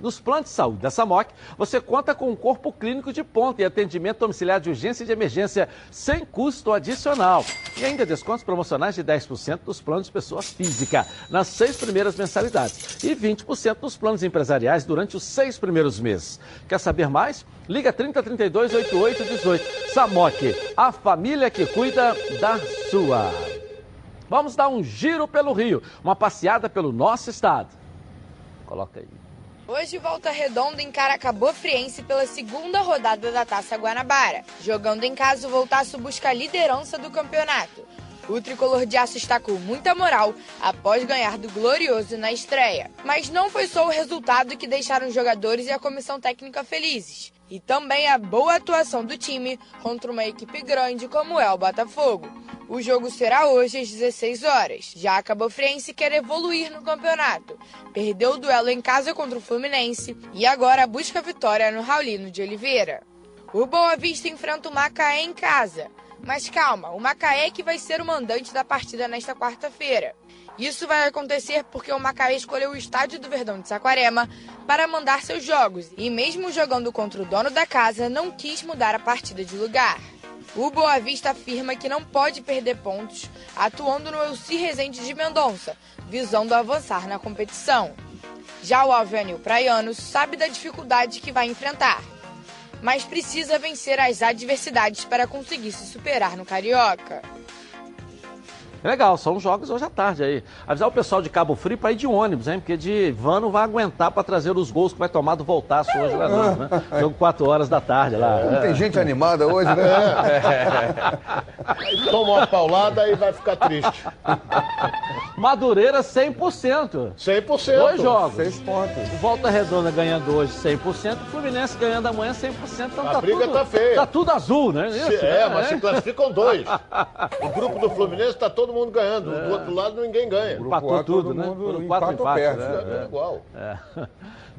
Nos planos de saúde da Samok, você conta com um corpo clínico de ponta e atendimento domiciliar de urgência e de emergência sem custo adicional. E ainda descontos promocionais de 10% dos planos de pessoa física nas seis primeiras mensalidades e 20% nos planos empresariais durante os seis primeiros meses. Quer saber mais? Liga 3032 8818. Samok, a família que cuida da sua. Vamos dar um giro pelo Rio, uma passeada pelo nosso estado. Coloca aí. Hoje volta redonda encara Cabo Friense pela segunda rodada da Taça Guanabara. Jogando em casa, o Voltaço busca a liderança do campeonato. O tricolor de aço está com muita moral após ganhar do Glorioso na estreia. Mas não foi só o resultado que deixaram os jogadores e a comissão técnica felizes. E também a boa atuação do time contra uma equipe grande como é o Botafogo. O jogo será hoje às 16 horas. Já a Cabo Friense quer evoluir no campeonato. Perdeu o duelo em casa contra o Fluminense e agora busca vitória no Raulino de Oliveira. O Boa Vista enfrenta o Macaé em casa. Mas calma, o Macaé que vai ser o mandante da partida nesta quarta-feira. Isso vai acontecer porque o Macaé escolheu o estádio do Verdão de Saquarema para mandar seus jogos e, mesmo jogando contra o dono da casa, não quis mudar a partida de lugar. O Boa Vista afirma que não pode perder pontos atuando no Elci Rezende de Mendonça, visando avançar na competição. Já o Alvenil Praiano sabe da dificuldade que vai enfrentar, mas precisa vencer as adversidades para conseguir se superar no Carioca. Legal, são jogos hoje à tarde aí. Avisar o pessoal de Cabo Frio para ir de ônibus, hein? Porque de van não vai aguentar para trazer os gols que vai tomar do voltaço hoje lá não, né? Jogo 4 horas da tarde lá. Não tem gente animada hoje, né? Aí toma uma paulada e vai ficar triste. Madureira 100%. 100%. Dois jogos. Seis pontos. Volta Redonda ganhando hoje 100%, o Fluminense ganhando amanhã 100%. Então A tá briga tudo, tá feia. Tá tudo azul, né? Se- Isso, é, né? mas se classificam dois. O grupo do Fluminense está todo mundo ganhando. Do outro lado ninguém ganha. Empatou tudo, né? Quatro empates, perde. né? É igual. É.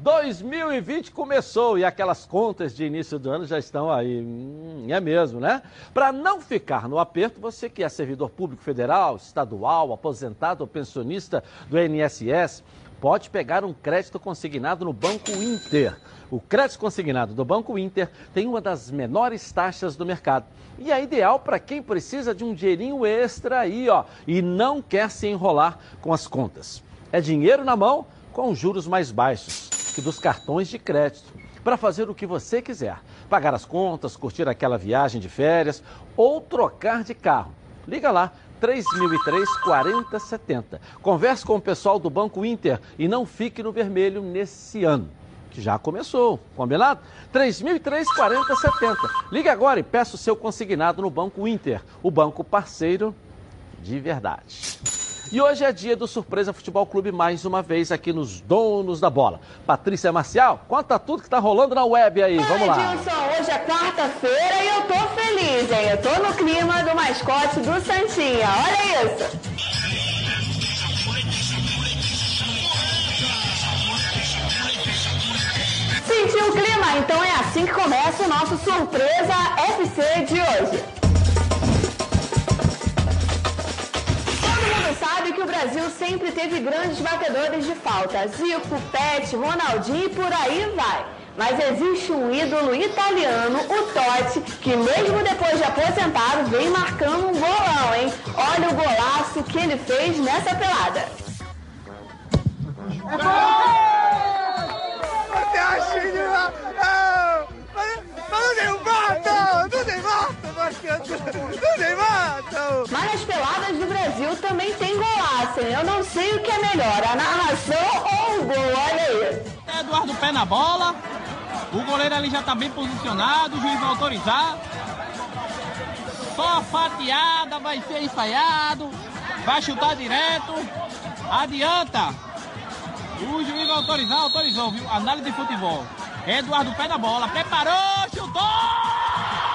2020 começou e aquelas contas de início do ano já estão aí. Hum, é mesmo, né? Para não ficar no aperto, você que é servidor público federal, estadual, aposentado ou pensionista do INSS, pode pegar um crédito consignado no Banco Inter. O crédito consignado do Banco Inter tem uma das menores taxas do mercado. E é ideal para quem precisa de um dinheirinho extra aí, ó, e não quer se enrolar com as contas. É dinheiro na mão com juros mais baixos que dos cartões de crédito. Para fazer o que você quiser. Pagar as contas, curtir aquela viagem de férias ou trocar de carro. Liga lá, 3003 4070. Converse com o pessoal do Banco Inter e não fique no vermelho nesse ano. Que já começou, combinado? 3003 4070. Ligue agora e peça o seu consignado no Banco Inter, o banco parceiro de verdade. E hoje é dia do Surpresa Futebol Clube mais uma vez aqui nos Donos da Bola. Patrícia Marcial, conta tudo que tá rolando na web aí. Vamos lá. Edilson, hoje é quarta-feira e eu tô feliz, hein? Eu tô no clima do mascote do Santinha. Olha isso. Sentiu o clima? Então é assim que começa o nosso Surpresa FC de hoje. Sabe que o Brasil sempre teve grandes batedores de falta. Zico, Pet, Ronaldinho e por aí vai. Mas existe um ídolo italiano, o Totti, que mesmo depois de aposentado vem marcando um golão, hein? Olha o golaço que ele fez nessa pelada. Acha que não? Tem mato! Não tem mato! Tem mato! Mas nas peladas do Brasil também tem golaço, hein? Eu não sei o que é melhor, a narração ou o gol, olha aí. Eduardo pé na bola. O goleiro ali já está bem posicionado. O juiz vai autorizar. Só fatiada, vai ser ensaiado. Vai chutar direto. Adianta. O juiz vai autorizar, autorizou, viu? Análise de futebol. Eduardo pé na bola. Preparou, chutou!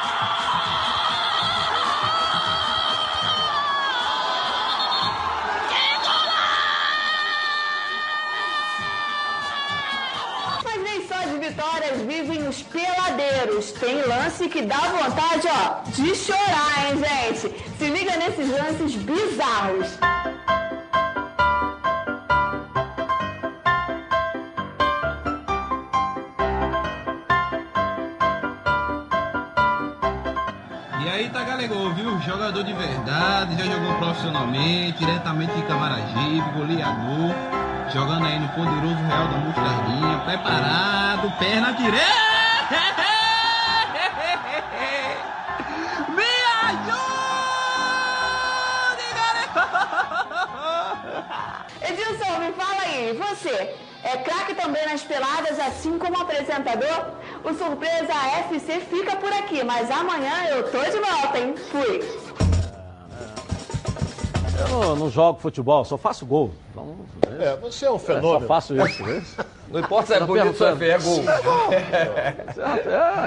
Vitórias vivem os peladeiros. Tem lance que dá vontade, ó, de chorar, hein, gente? Se liga nesses lances bizarros. E aí tá galegou, viu? Jogador de verdade, já jogou profissionalmente, diretamente de Camaragibe, goleador, jogando aí no poderoso Real da Mostardinha, preparado, perna direita! Me Edilson, me fala aí, você é craque também nas peladas, assim como apresentador? O Surpresa FC fica por aqui, mas amanhã eu tô de volta, hein? Fui! Eu não, não jogo futebol, só faço gol. Então, É, você é um é, fenômeno. só faço isso. isso. Não importa se é Tá bonito ou se é é gol.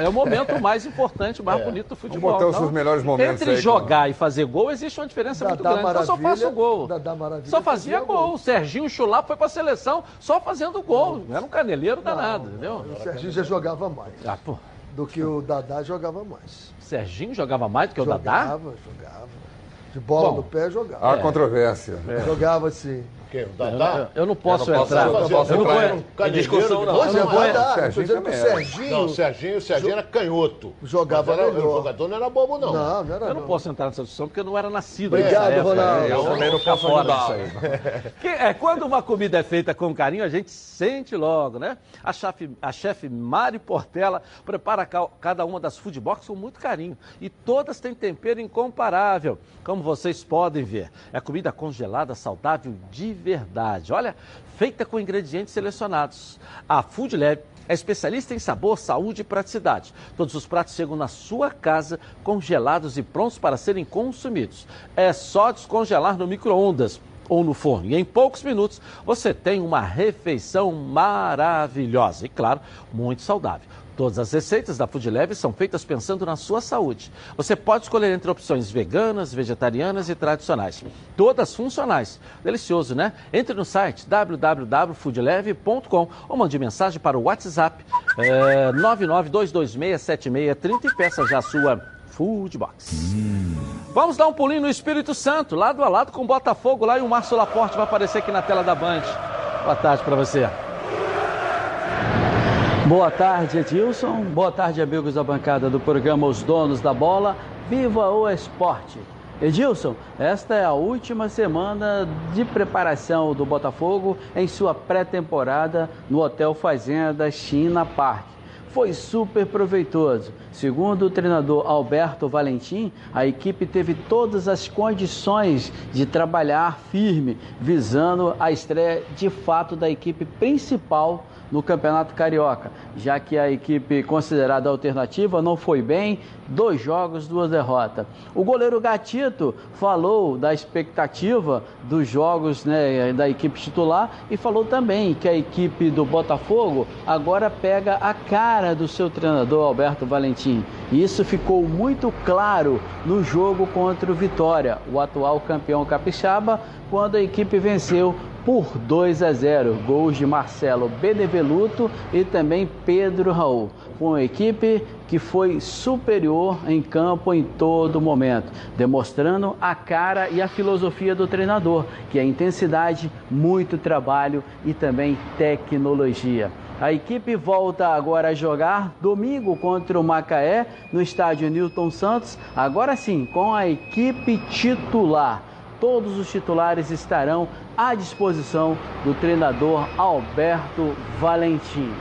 É, é o momento mais importante, mais bonito do futebol. botar os seus melhores momentos Entre aí, jogar e fazer gol, existe uma diferença muito grande. Então só Maravilha, faça o gol. Dadá Maravilha Só fazia gol. gol. O Serginho Chulapa foi pra seleção só fazendo gol. Era um caneleiro danado, entendeu? O Serginho já jogava mais. Ah, pô. Do que o Dadá jogava mais. O Serginho jogava mais do que o Dadá? Jogava, jogava. De bola Bom, no pé, jogava. Há controvérsia. Jogava assim. Quem? O Eu, Dadá? eu- eu não posso Eu não entrar. posso fazer eu não vou em discussão, não. Hoje Eu é vou- dizendo que o. Serginho. Não, o Serginho, o Serginho era canhoto. Jogava era, melhor. O jogador não era bobo, não. Não, não era Eu não não. posso entrar nessa discussão porque eu não era nascido Obrigado, nessa época. Ronaldo. Eu também não posso fora disso aí. Que- é, quando uma comida é feita com carinho, a gente sente logo, né? A chefe, a chefe Mari Portela prepara ca- cada uma das food box com muito carinho. E todas têm tempero incomparável, como vocês podem ver. É comida congelada, saudável de verdade. Olha, feita com ingredientes selecionados. A Food Lab é especialista em sabor, saúde e praticidade. Todos os pratos chegam na sua casa, congelados e prontos para serem consumidos. É só descongelar no micro-ondas ou no forno. E em poucos minutos você tem uma refeição maravilhosa e, claro, muito saudável. Todas as receitas da Food Lab são feitas pensando na sua saúde. Você pode escolher entre opções veganas, vegetarianas e tradicionais. Todas funcionais. Delicioso, né? Entre no site www.foodleve.com ou mande mensagem para o WhatsApp é, 992267630 e peça já a sua Food Box. Vamos dar um pulinho no Espírito Santo, lado a lado com o Botafogo lá e o Márcio Laporte vai aparecer aqui na tela da Band. Boa tarde para você. Boa tarde, Edilson. Boa tarde, amigos da bancada do programa Os Donos da Bola. Viva o esporte! Edilson, esta é a última semana de preparação do Botafogo em sua pré-temporada no Hotel Fazenda China Park. Foi super proveitoso. Segundo o treinador Alberto Valentim, a equipe teve todas as condições de trabalhar firme, visando a estreia de fato da equipe principal no Campeonato Carioca, já que a equipe considerada alternativa não foi bem, dois jogos, duas derrotas. O goleiro Gatito falou da expectativa dos jogos né, da equipe titular e falou também que a equipe do Botafogo agora pega a cara do seu treinador Alberto Valentim. Isso ficou muito claro no jogo contra o Vitória, o atual campeão capixaba, quando a equipe venceu por 2 a 0. Gols de Marcelo Beneveluto e também Pedro Raul. Com a equipe que foi superior em campo em todo momento, demonstrando a cara e a filosofia do treinador, que é intensidade, muito trabalho e também tecnologia. A equipe volta agora a jogar domingo contra o Macaé no estádio Newton Santos, agora sim com a equipe titular todos os titulares estarão à disposição do treinador Alberto Valentim.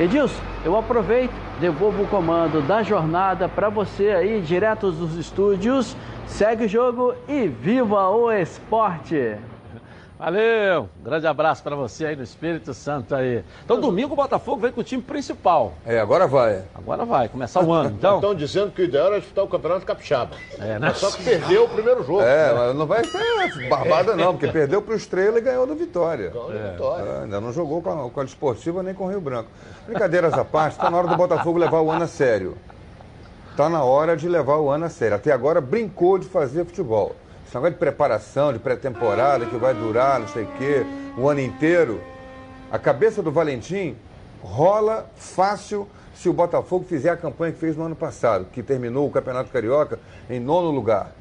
Edilson, eu aproveito, devolvo o comando da jornada para você aí, direto dos estúdios. Segue o jogo e viva o esporte! Valeu, um grande abraço para você aí no Espírito Santo aí. Então domingo o Botafogo vem com o time principal. É, agora vai. Agora vai, começar o ano. Então, Estão dizendo que o ideal era disputar o Campeonato Capixaba. É, né? Só que perdeu o primeiro jogo. É, mas não vai ser barbada não, porque perdeu pro Estrela e ganhou do Vitória. Ganhou do Vitória. É, ainda não jogou com a, com a Desportiva nem com o Rio Branco. Brincadeiras à parte, está na hora do Botafogo levar o ano a sério. Está na hora de levar o ano a sério. Até agora brincou de fazer futebol. Esse negócio de preparação, de pré-temporada, que vai durar não sei o quê, o ano inteiro. A cabeça do Valentim rola fácil se o Botafogo fizer a campanha que fez no ano passado, que terminou o Campeonato Carioca em nono lugar.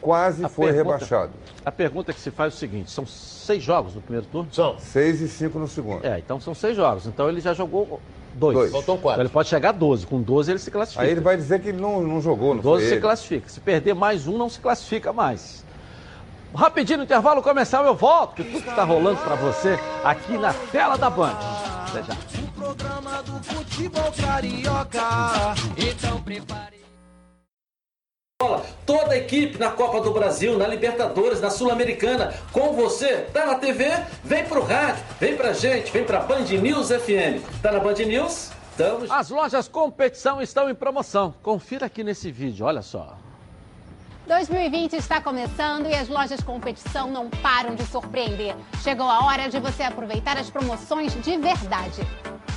Quase A foi pergunta- rebaixado. a pergunta que se faz é o seguinte: são seis jogos no primeiro turno? São. Seis e cinco no segundo. É, então são seis jogos. Então ele já jogou dois. Dois. Faltam quatro. Então ele pode chegar a 12. Com 12 ele se classifica. Aí ele vai dizer que ele não, não jogou, não 12 foi se ele. classifica. Se perder mais um, não se classifica mais. Rapidinho no intervalo começar, eu volto, que tudo está rolando para você aqui na tela da Band. Até já. programa do futebol carioca. Então prepare. Toda a equipe na Copa do Brasil, na Libertadores, na Sul-Americana, com você. Tá na TV? Vem pro rádio, vem pra gente, vem pra Band News FM. Tá na Band News? Estamos. As lojas competição estão em promoção. Confira aqui nesse vídeo, olha só. 2020 está começando e as lojas competição não param de surpreender. Chegou a hora de você aproveitar as promoções de verdade.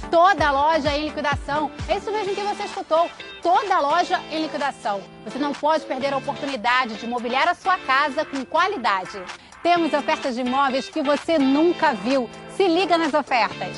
Toda loja em liquidação. É isso mesmo que você escutou. Toda loja em liquidação. Você não pode perder a oportunidade de mobiliar a sua casa com qualidade. Temos ofertas de imóveis que você nunca viu. Se liga nas ofertas.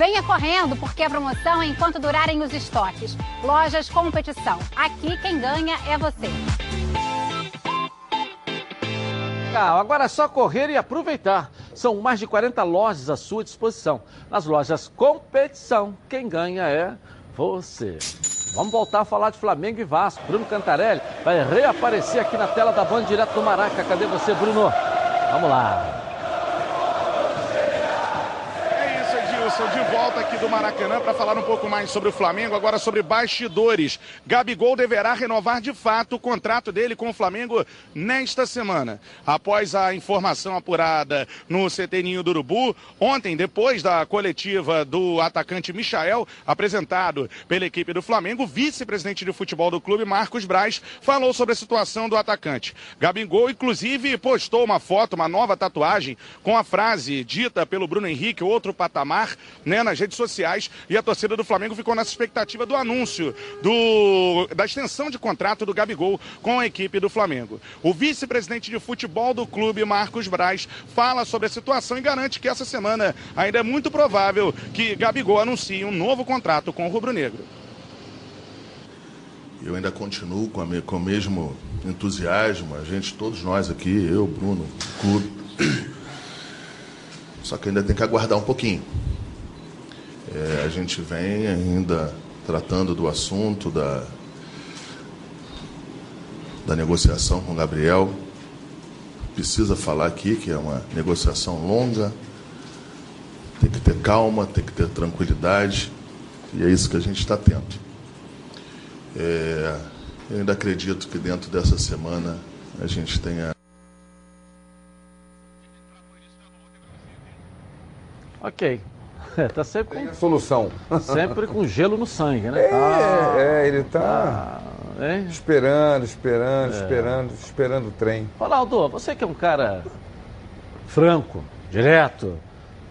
Venha correndo, porque a promoção é enquanto durarem os estoques. Lojas Competição. Aqui quem ganha é você. Legal, agora é só correr e aproveitar. São mais de 40 lojas à sua disposição. Nas lojas Competição, quem ganha é você. Vamos voltar a falar de Flamengo e Vasco. Bruno Cantarelli vai reaparecer aqui na tela da Band direto do Maraca. Cadê você, Bruno? Vamos lá. Edilson, de volta aqui do Maracanã para falar um pouco mais sobre o Flamengo, agora sobre bastidores. Gabigol deverá renovar de fato o contrato dele com o Flamengo nesta semana. Após a informação apurada no CT Ninho do Urubu, ontem, depois da coletiva do atacante Michael, apresentado pela equipe do Flamengo, vice-presidente de futebol do clube, Marcos Braz, falou sobre a situação do atacante. Gabigol, inclusive, postou uma foto, uma nova tatuagem, com a frase dita pelo Bruno Henrique, outro patamar, né, nas redes sociais e a torcida do Flamengo ficou nessa expectativa do anúncio do, da extensão de contrato do Gabigol com a equipe do Flamengo. O vice-presidente de futebol do clube, Marcos Braz, fala sobre a situação e garante que essa semana ainda é muito provável que Gabigol anuncie um novo contrato com o Rubro Negro. Eu ainda continuo com, me, com o mesmo entusiasmo, a gente, todos nós aqui, eu, Bruno, clube. Só que ainda tem que aguardar um pouquinho. É, a gente vem ainda tratando do assunto da, da negociação com o Gabriel. Precisa falar aqui que é uma negociação longa, tem que ter calma, tem que ter tranquilidade, e é isso que a gente está tendo. É, eu ainda acredito que dentro dessa semana a gente tenha. Ok. É, tá sempre com solução. Sempre com gelo no sangue, né? É, Tá- é ele tá hein? esperando, esperando, É. esperando, esperando o trem. Ronaldo, você que é um cara franco, direto,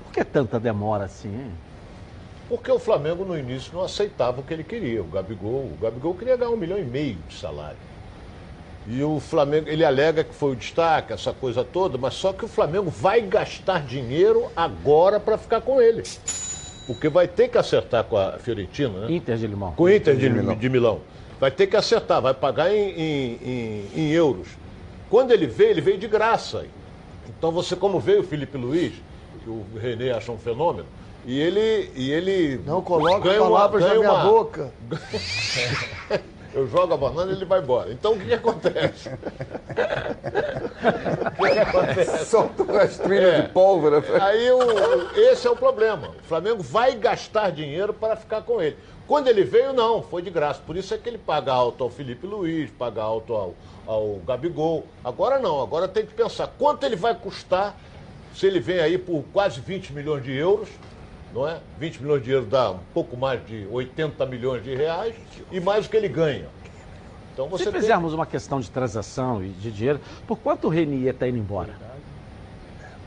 por que tanta demora assim, hein? Porque o Flamengo no início não aceitava o que ele queria. O Gabigol, o Gabigol queria ganhar um milhão e meio de salário. E o Flamengo, ele alega que foi o destaque, essa coisa toda, mas só que o Flamengo vai gastar dinheiro agora para ficar com ele. Porque vai ter que acertar com a Fiorentina, né? Inter de Limão. Com o Inter de, De Milão. Milão. de Milão. Vai ter que acertar, vai pagar em, em- em- em euros. Quando ele veio, ele veio de graça. Então você, como veio o Felipe Luiz, que o Renê acha um fenômeno, e ele. E ele Não coloca ganha uma- palavras na ganha minha uma- boca. Eu jogo a banana e ele vai embora. Então o que, que acontece? o que, que acontece? Solta o rastrilho de pólvora. Aí o, esse é o problema. O Flamengo vai gastar dinheiro para ficar com ele. Quando ele veio, não, foi de graça. Por isso é que ele paga alto ao Felipe Luiz, paga alto ao, ao Gabigol. Agora não, agora tem que pensar quanto ele vai custar se ele vem aí por quase 20 milhões de euros, não é? 20 milhões de euros dá um pouco mais de 80 milhões de reais e mais o que ele ganha. Então você Se tem- fizermos uma questão de transação e de dinheiro, por quanto o Renier está indo embora?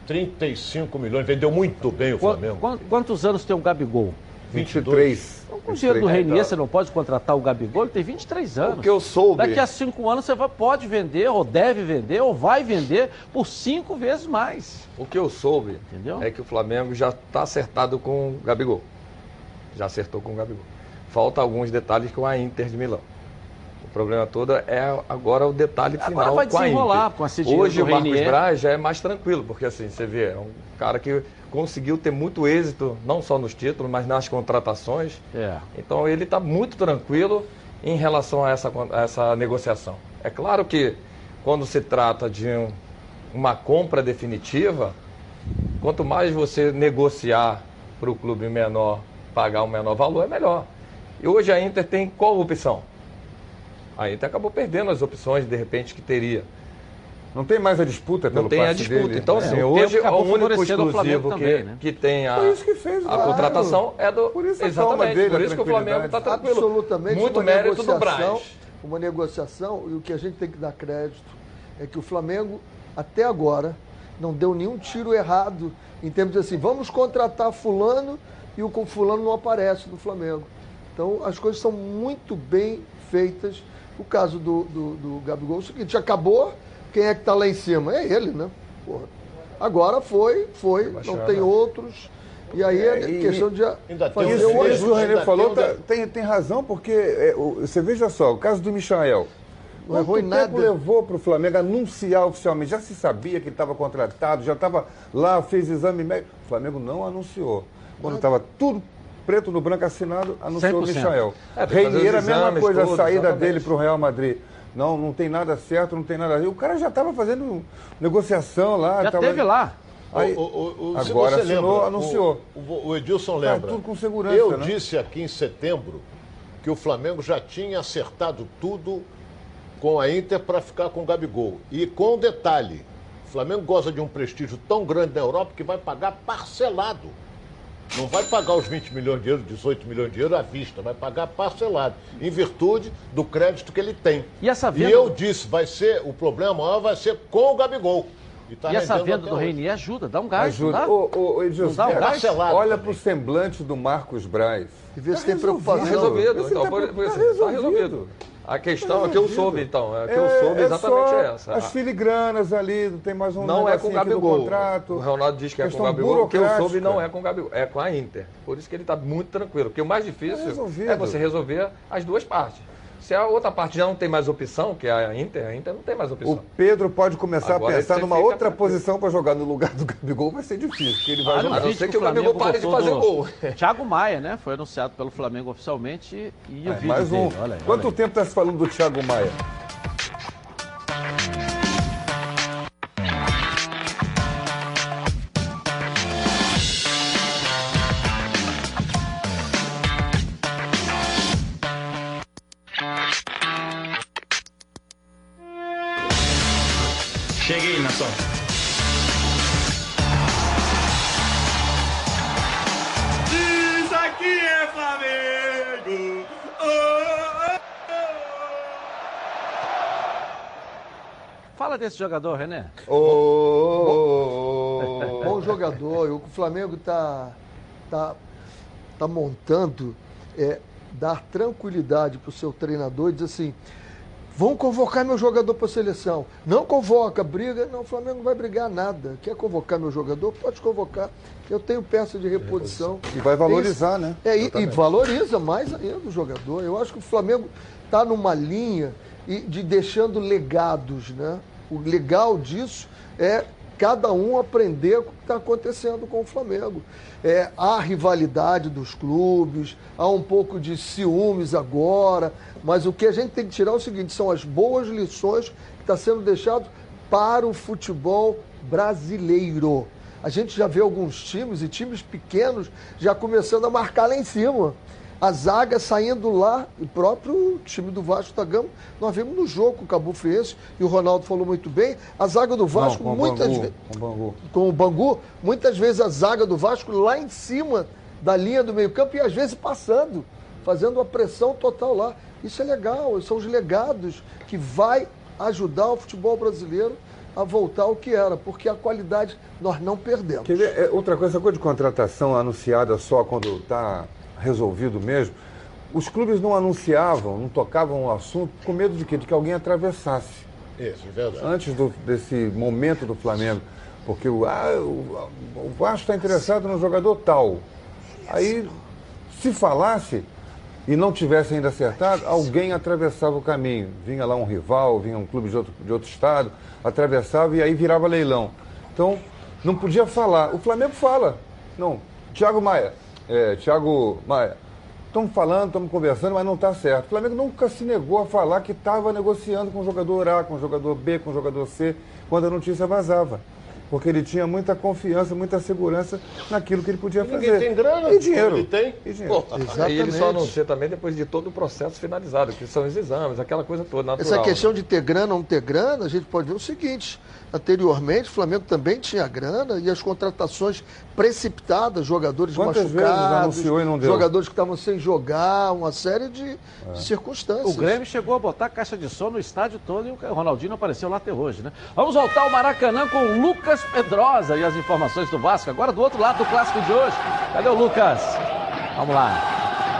35 milhões, vendeu muito bem o Flamengo. quan- Quantos anos tem o Gabigol? 23. Então, com o dinheiro do 23. Renier, você não pode contratar o Gabigol, ele tem 23 anos. O que eu soube- Daqui a cinco anos você pode vender, ou deve vender, ou vai vender por cinco vezes mais. O que eu soube Entendeu? é que o Flamengo já está acertado com o Gabigol. Já acertou com o Gabigol. Falta alguns detalhes com a Inter de Milão. O problema todo é agora o detalhe final Agora vai com a desenrolar Inter. com dinheiro Hoje o Marcos Renier. Braz já é mais tranquilo, porque assim, você vê, é um cara que conseguiu ter muito êxito, não só nos títulos, mas nas contratações. É. Então ele está muito tranquilo em relação a essa, a essa negociação. É claro que quando se trata de um- uma compra definitiva, quanto mais você negociar para o clube menor pagar um menor valor, é melhor. E hoje a Inter tem qual opção? A Inter acabou perdendo as opções, de repente, que teria. Não tem mais a disputa pelo Não tem a disputa. dele. Então, É, assim, o hoje o único exclusivo que, também, né? que tem a, que fez, a claro. contratação é do. Por isso exatamente, dele, por isso que o Flamengo está tranquilo. Absolutamente. Muito mérito do Braz. Uma negociação, e o que a gente tem que dar crédito é que o Flamengo, até agora, não deu nenhum tiro errado em termos de assim, vamos contratar fulano e o com fulano não aparece no Flamengo. Então, as coisas são muito bem feitas. O caso do, do, do Gabigol é o seguinte, acabou, quem é que está lá em cima? É ele, né? Porra. Agora foi, foi, não tem outros. E aí é, e- questão de fazer Isso, o isso que o René falou tá- tem, tem razão, porque é, o- você veja só, o caso do Michael. Não errou em Quanto tempo nada. levou para o Flamengo anunciar oficialmente? Já se sabia que ele estava contratado, já estava lá, fez exame médico. O Flamengo não anunciou. Quando estava tudo preto no branco assinado, anunciou o 100%. Michael. É, tem Reinier, a mesma coisa, tudo, a saída exatamente. dele para o Real Madrid. Não, não tem nada certo, não tem nada. O cara já estava fazendo negociação lá. Já tava- teve lá. Aí, O- o- o- se agora você assinou, lembra, anunciou. O, Edilson Tá lembra. tudo com segurança, Eu né? disse aqui em setembro que o Flamengo já tinha acertado tudo com a Inter para ficar com o Gabigol. E com um detalhe: o Flamengo goza de um prestígio tão grande na Europa que vai pagar parcelado. Não vai pagar os 20 milhões de euros, 18 milhões de euros à vista, vai pagar parcelado, em virtude do crédito que ele tem. E essa venda- eu disse, vai ser, o problema maior vai ser com o Gabigol. E, tá e essa venda do. Reinier ajuda, dá um gás, Ajuda. não dá? Ô, ô, ô, Edilson, Não dá um gás? olha para o semblante do Marcos Braz. E vê se tem preocupação. Está resolvido. Então, tá- tá resolvido. tá resolvido. A questão é que eu soube, então. É que eu soube É exatamente só essa. As filigranas ali, tem mais um Não é com o Gabigol. contrato. O Ronaldo diz que é com o Gabigol. O que eu soube não é com o Gabigol, é com a Inter. Por isso que ele está muito tranquilo. Porque o mais difícil resolvido. é você resolver as duas partes. Se a outra parte já não tem mais opção, que é a Inter, a Inter não tem mais opção. O Pedro pode começar Agora a pensar numa fica outra posição para jogar no lugar do Gabigol, vai ser difícil, porque ele vai Olha jogar. o vídeo que o Flamengo botou do gol. Thiago Maia, né? Foi anunciado pelo Flamengo oficialmente e o É, vídeo mais um. dele. Olha aí, Quanto olha aí. tempo está se falando do Thiago Maia? Fala desse jogador, René. Bom jogador. O Flamengo está tá, tá montando é dar tranquilidade para o seu treinador e dizer assim: vão convocar meu jogador para a seleção. Não convoca, briga. Não, o Flamengo não vai brigar nada. Quer convocar meu jogador? Pode convocar. Eu tenho peça de reposição. E vai valorizar, né? É, e- e, valoriza mais ainda o jogador. Eu acho que o Flamengo está numa linha e de deixando legados, né? O legal disso é cada um aprender o que está acontecendo com o Flamengo. É, há rivalidade dos clubes, há um pouco de ciúmes agora, mas o que a gente tem que tirar é o seguinte: são as boas lições que está sendo deixado para o futebol brasileiro. A gente já vê alguns times e times pequenos já começando a marcar lá em cima. A zaga saindo lá, o próprio time do Vasco da Gama, nós vimos no jogo com o Cabo Friense, e o Ronaldo falou muito bem, a zaga do Vasco, Não, muitas vezes com o Bangu. com o Bangu, muitas vezes a zaga do Vasco lá em cima da linha do meio-campo e às vezes passando, fazendo uma pressão total lá. Isso é legal, são os legados que vai ajudar o futebol brasileiro a voltar ao que era, porque a qualidade nós não perdemos. Quer ver, é, outra coisa, essa coisa de contratação anunciada só quando está resolvido mesmo, os clubes não anunciavam, não tocavam o assunto com medo de quê? De que alguém atravessasse. Isso, é verdade. Antes do- desse momento do Flamengo. Porque o, ah, o, o Vasco está interessado no jogador tal. Aí, se falasse e não tivesse ainda acertado, alguém atravessava o caminho. Vinha lá um rival, vinha um clube de outro, de outro estado, atravessava e aí virava leilão. Então, não podia falar. O Flamengo fala. Não, Thiago Maia, é, Thiago Maia, estamos falando, estamos conversando, mas não está certo. O Flamengo nunca se negou a falar que estava negociando com o jogador A, com o jogador B, com o jogador C, quando a notícia vazava. porque ele tinha muita confiança, muita segurança naquilo que ele podia Ninguém fazer. tem grana, E dinheiro. ele tem. E dinheiro. E ele só anuncia também depois de todo o processo finalizado, que são os exames, aquela coisa toda natural. Essa questão né? de ter grana ou não ter grana, a gente pode ver o seguinte: anteriormente o Flamengo também tinha grana e as contratações precipitadas, jogadores Quantas machucados, anunciou e não deu? jogadores que estavam sem jogar, uma série de, de circunstâncias. O Grêmio chegou a botar caixa de som no estádio todo e o Ronaldinho não apareceu lá até hoje, né? Vamos voltar ao Maracanã com o Lucas Pedrosa e as informações do Vasco. Agora do outro lado do clássico de hoje. Cadê o Lucas? Vamos lá.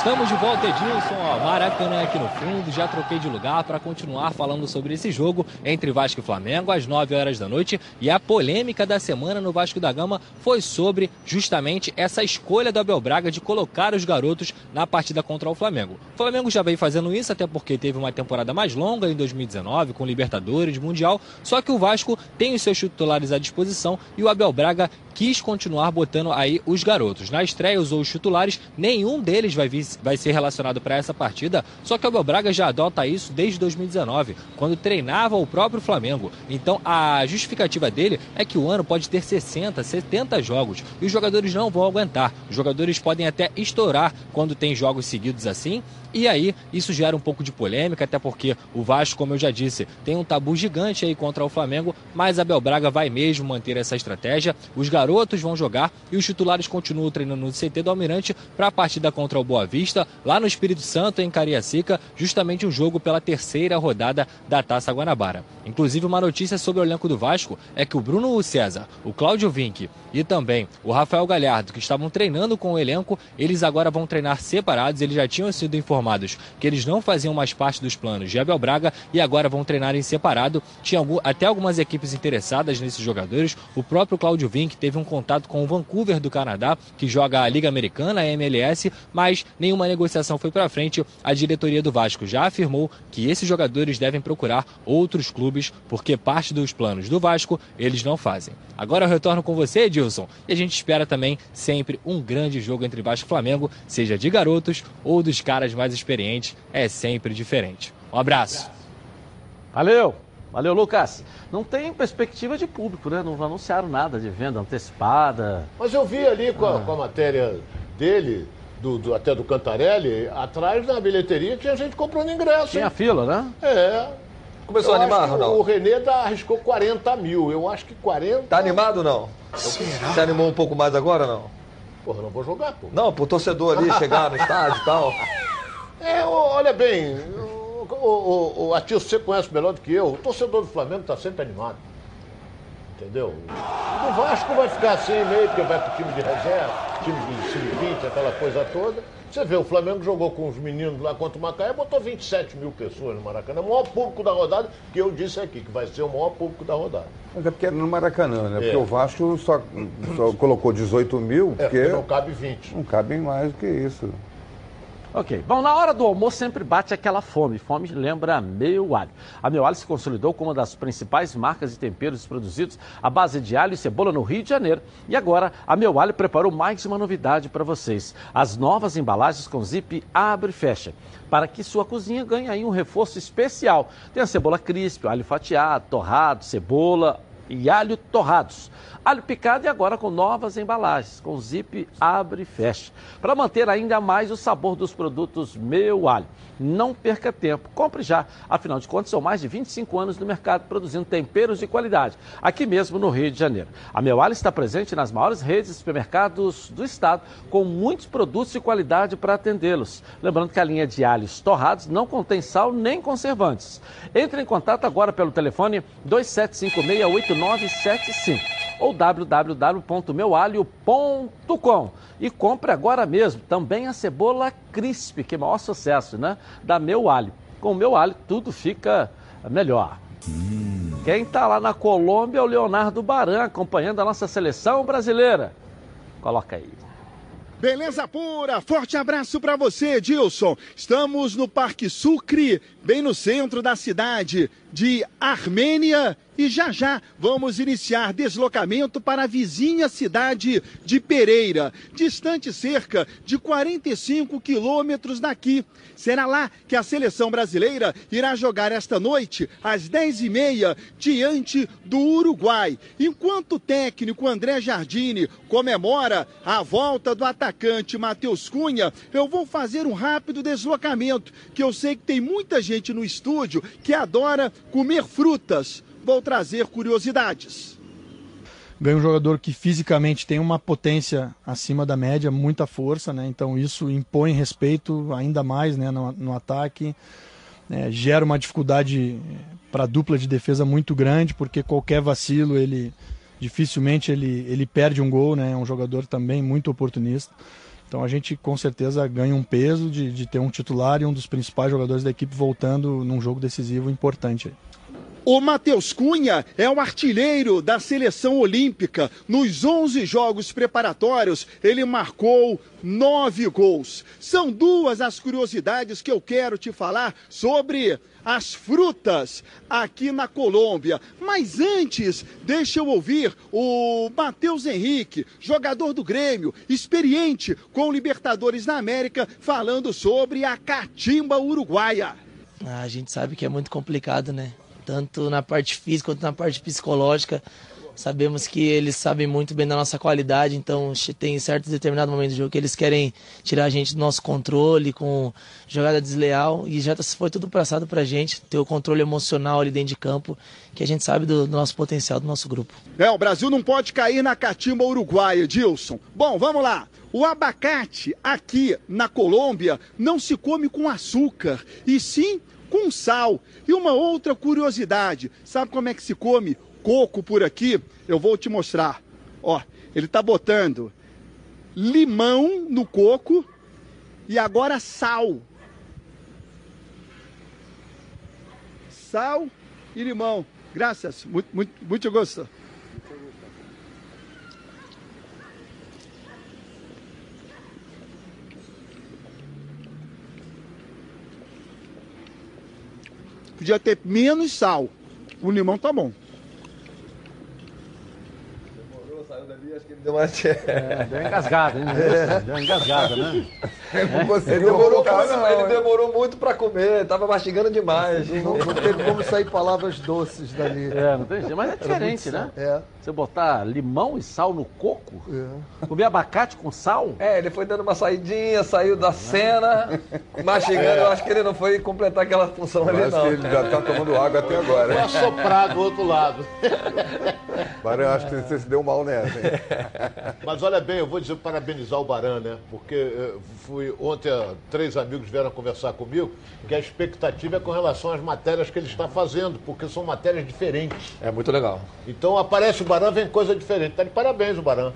Estamos de volta, Edilson. Ó, Maracanã aqui no fundo. Já troquei de lugar para continuar falando sobre esse jogo entre Vasco e Flamengo às 9 horas da noite. E a polêmica da semana no Vasco da Gama foi sobre justamente essa escolha do Abel Braga de colocar os garotos na partida contra o Flamengo. O Flamengo já veio fazendo isso, até porque teve uma temporada mais longa em 2019, com Libertadores, Mundial. Só que o Vasco tem os seus titulares à disposição e o Abel Braga quis continuar botando aí os garotos. Na estreia usou os titulares, nenhum deles vai, vir, vai ser relacionado para essa partida, só que o Abel Braga já adota isso desde 2019, quando treinava o próprio Flamengo. Então a justificativa dele é que o ano pode ter 60, 70 jogos e os jogadores não vão aguentar. Os jogadores podem até estourar quando tem jogos seguidos assim. E aí, isso gera um pouco de polêmica, até porque o Vasco, como eu já disse, tem um tabu gigante aí contra o Flamengo, mas Abel Braga vai mesmo manter essa estratégia. Os garotos vão jogar e os titulares continuam treinando no CT do Almirante para a partida contra o Boa Vista, lá no Espírito Santo, em Cariacica, justamente um jogo pela terceira rodada da Taça Guanabara. Inclusive, uma notícia sobre o elenco do Vasco é que o Bruno César, o Cláudio Vinck e também o Rafael Galhardo, que estavam treinando com o elenco, eles agora vão treinar separados, eles já tinham sido informados que eles não faziam mais parte dos planos de Abel Braga e agora vão treinar em separado. Tinha até algumas equipes interessadas nesses jogadores. O próprio Claudio Vinck teve um contato com o Vancouver do Canadá, que joga a Liga Americana, a MLS, mas nenhuma negociação foi para frente. A diretoria do Vasco já afirmou que esses jogadores devem procurar outros clubes, porque parte dos planos do Vasco eles não fazem. Agora eu retorno com você, Edilson, e a gente espera também sempre um grande jogo entre Vasco e Flamengo, seja de garotos ou dos caras mais experientes, é sempre diferente. Um abraço. Valeu. Valeu, Lucas. Não tem perspectiva de público, né? Não anunciaram nada de venda antecipada. Mas eu vi ali com a, ah. com a matéria dele, do, do, até do Cantarelli, atrás da bilheteria tinha gente comprando ingresso. Tinha hein? fila, né? É. Começou eu a animar, Ronaldo? O Renê tá, arriscou 40 mil. Eu acho que 40. Tá animado ou não? Será? Você animou um pouco mais agora ou não? Porra, não vou jogar, pô. Não, pro torcedor ali chegar no estádio e tal. É, olha bem, o, o, o você conhece melhor do que eu. O torcedor do Flamengo está sempre animado. Entendeu? O Vasco vai ficar assim meio, porque vai pro time de reserva, time de sub-20, aquela coisa toda. Você vê, o Flamengo jogou com os meninos lá contra o Macaé, botou 27 mil pessoas no Maracanã. O maior público da rodada, que eu disse aqui, que vai ser o maior público da rodada. Mas é porque era no Maracanã, né? É. Porque o Vasco só, só colocou 18 mil, É, porque porque não cabe 20. não cabe mais do que isso. Ok. Bom, na hora do almoço sempre bate aquela fome. Fome lembra Meu Alho. A Meu Alho se consolidou como uma das principais marcas de temperos produzidos à base de alho e cebola no Rio de Janeiro. E agora, a Meu Alho preparou mais uma novidade para vocês. As novas embalagens com zip abre e fecha. Para que sua cozinha ganhe aí um reforço especial. Tem a cebola crisp, alho fatiado, torrado, cebola e alho torrados. Alho picado e agora com novas embalagens, com zip abre e fecha, para manter ainda mais o sabor dos produtos Meu Alho. Não perca tempo, compre já. Afinal de contas, são mais de 25 anos no mercado produzindo temperos de qualidade, aqui mesmo no Rio de Janeiro. A Meu Alho está presente nas maiores redes de supermercados do estado, com muitos produtos de qualidade para atendê-los. Lembrando que a linha de alhos torrados não contém sal nem conservantes. Entre em contato agora pelo telefone 27568975 ou www.meualho.com e compre agora mesmo também a cebola crisp, que é o maior sucesso, né? Da Meu Alho. Com o Meu Alho tudo fica melhor. Quem está lá na Colômbia é o Leonardo Baran, acompanhando a nossa seleção brasileira. Coloca aí. Beleza pura, forte abraço para você, Dilson. Estamos no Parque Sucre, bem no centro da cidade. De Armênia e já já vamos iniciar deslocamento para a vizinha cidade de Pereira, distante cerca de 45 quilômetros daqui. Será lá que a seleção brasileira irá jogar esta noite, às 10h30, diante do Uruguai. Enquanto o técnico André Jardine comemora a volta do atacante Matheus Cunha, eu vou fazer um rápido deslocamento, que eu sei que tem muita gente no estúdio que adora comer frutas. Vou trazer curiosidades. ganha um jogador que fisicamente tem uma potência acima da média, muita força, né? Então isso impõe respeito ainda mais né, no, no ataque, né? gera uma dificuldade para a dupla de defesa muito grande, porque qualquer vacilo ele dificilmente ele, ele perde um gol, né? É um jogador também muito oportunista. Então a gente com certeza ganha um peso de, de ter um titular e um dos principais jogadores da equipe voltando num jogo decisivo importante. O Matheus Cunha é o artilheiro da seleção olímpica. Nos 11 jogos preparatórios, ele marcou nove gols. São duas as curiosidades que eu quero te falar sobre as frutas aqui na Colômbia. Mas antes, deixa eu ouvir o Matheus Henrique, jogador do Grêmio, experiente com Libertadores na América, falando sobre a catimba uruguaia. A gente sabe que é muito complicado, né? Tanto na parte física quanto na parte psicológica. Sabemos que eles sabem muito bem da nossa qualidade, então tem certos determinados momentos do jogo que eles querem tirar a gente do nosso controle com jogada desleal e já foi tudo passado pra gente, ter o controle emocional ali dentro de campo, que a gente sabe do, do nosso potencial, do nosso grupo. É, o Brasil não pode cair na catimba uruguaia, Dilson. Bom, vamos lá. O abacate aqui na Colômbia não se come com açúcar, e sim com sal. E uma outra curiosidade, sabe como é que se come coco por aqui? Eu vou te mostrar. Ó, ele tá botando limão no coco e agora sal. Sal e limão. Graças, muito, muito, muito gosto. Podia ter menos sal. O limão tá bom. Saiu dali, acho que ele deu uma. É, deu uma engasgada, hein? Deu uma engasgada, né? Ele demorou, ele demorou muito pra comer, tava mastigando demais. Não, não teve como sair palavras doces dali. É, não tem jeito. Mas é diferente, né? É. Você botar limão e sal no coco? Comer abacate com sal? É, ele foi dando uma saidinha, saiu da cena, mastigando. Eu acho que ele não foi completar aquela função ali, Parece não. que ele já tá tomando água até agora. Foi assoprar do outro lado. Barão, eu acho que você se deu mal nessa, hein? Mas olha bem, eu vou dizer parabenizar o Baran, né? Porque eh, fui ontem, três amigos vieram conversar comigo, que a expectativa é com relação às matérias que ele está fazendo, porque são matérias diferentes. É muito legal. Então aparece o Baran, vem coisa diferente. Tá de parabéns o Baran.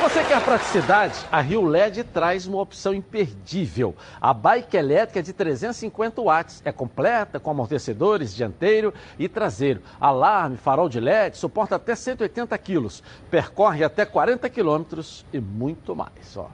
Você quer praticidade? A Rio LED traz uma opção imperdível. A bike elétrica de 350 watts é completa com amortecedores dianteiro e traseiro, alarme, farol de LED, suporta até 180 quilos, percorre até 40 quilômetros e muito mais. Ó.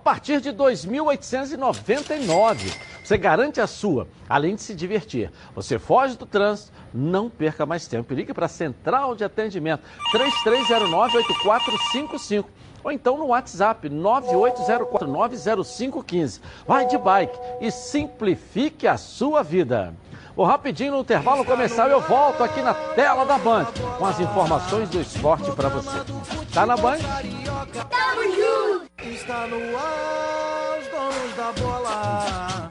partir de 2.899, você garante a sua, além de se divertir. Você foge do trânsito, não perca mais tempo. Ligue para a Central de Atendimento 3309-8455. Ou então no WhatsApp 9804900515. Vai de bike e simplifique a sua vida. Vou rapidinho no intervalo comercial eu volto aqui na tela da Band com as informações do esporte para você. Tá na Band? Tamo junto! Está no ar, os donos da bola.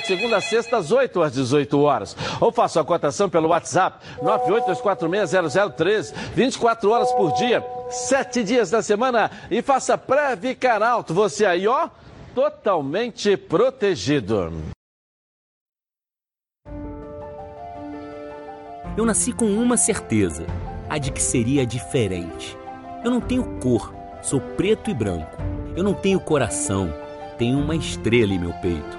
de segunda a sexta, às 8 às 18 horas. Ou faça a cotação pelo WhatsApp 982460013, 24 horas por dia, 7 dias da semana e faça Previcar Alto. Você aí, ó, totalmente protegido. Eu nasci com uma certeza, a de que seria diferente. Eu não tenho cor, sou preto e branco. Eu não tenho coração, tenho uma estrela em meu peito,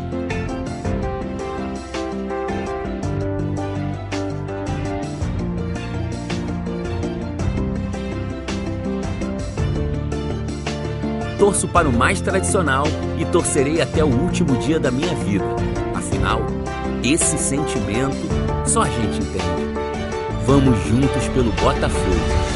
torço para o mais tradicional e torcerei até o último dia da minha vida. Afinal, esse sentimento só a gente entende. Vamos juntos pelo Botafogo.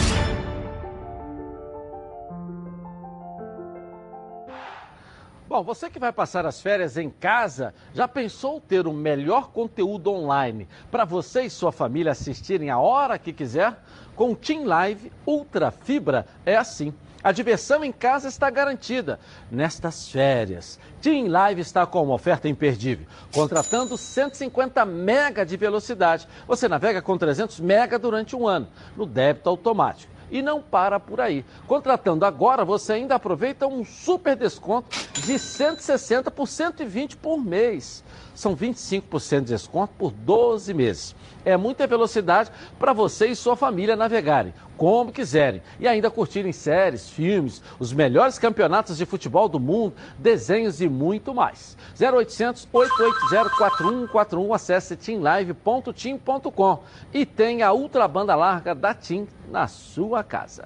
Bom, você que vai passar as férias em casa, já pensou ter o melhor conteúdo online para você e sua família assistirem a hora que quiser? Com o Team Live Ultra Fibra é assim. A diversão em casa está garantida nestas férias. Team Live está com uma oferta imperdível. Contratando 150 mega de velocidade, você navega com 300 mega durante um ano, no débito automático. E não para por aí. Contratando agora, você ainda aproveita um super desconto de 160 por 120 por mês. São 25% de desconto por 12 meses. É muita velocidade para você e sua família navegarem como quiserem e ainda curtirem séries, filmes, os melhores campeonatos de futebol do mundo, desenhos e muito mais. 0800 880 4141 acesse teamlive.team.com e tenha a ultra banda larga da Team na sua casa.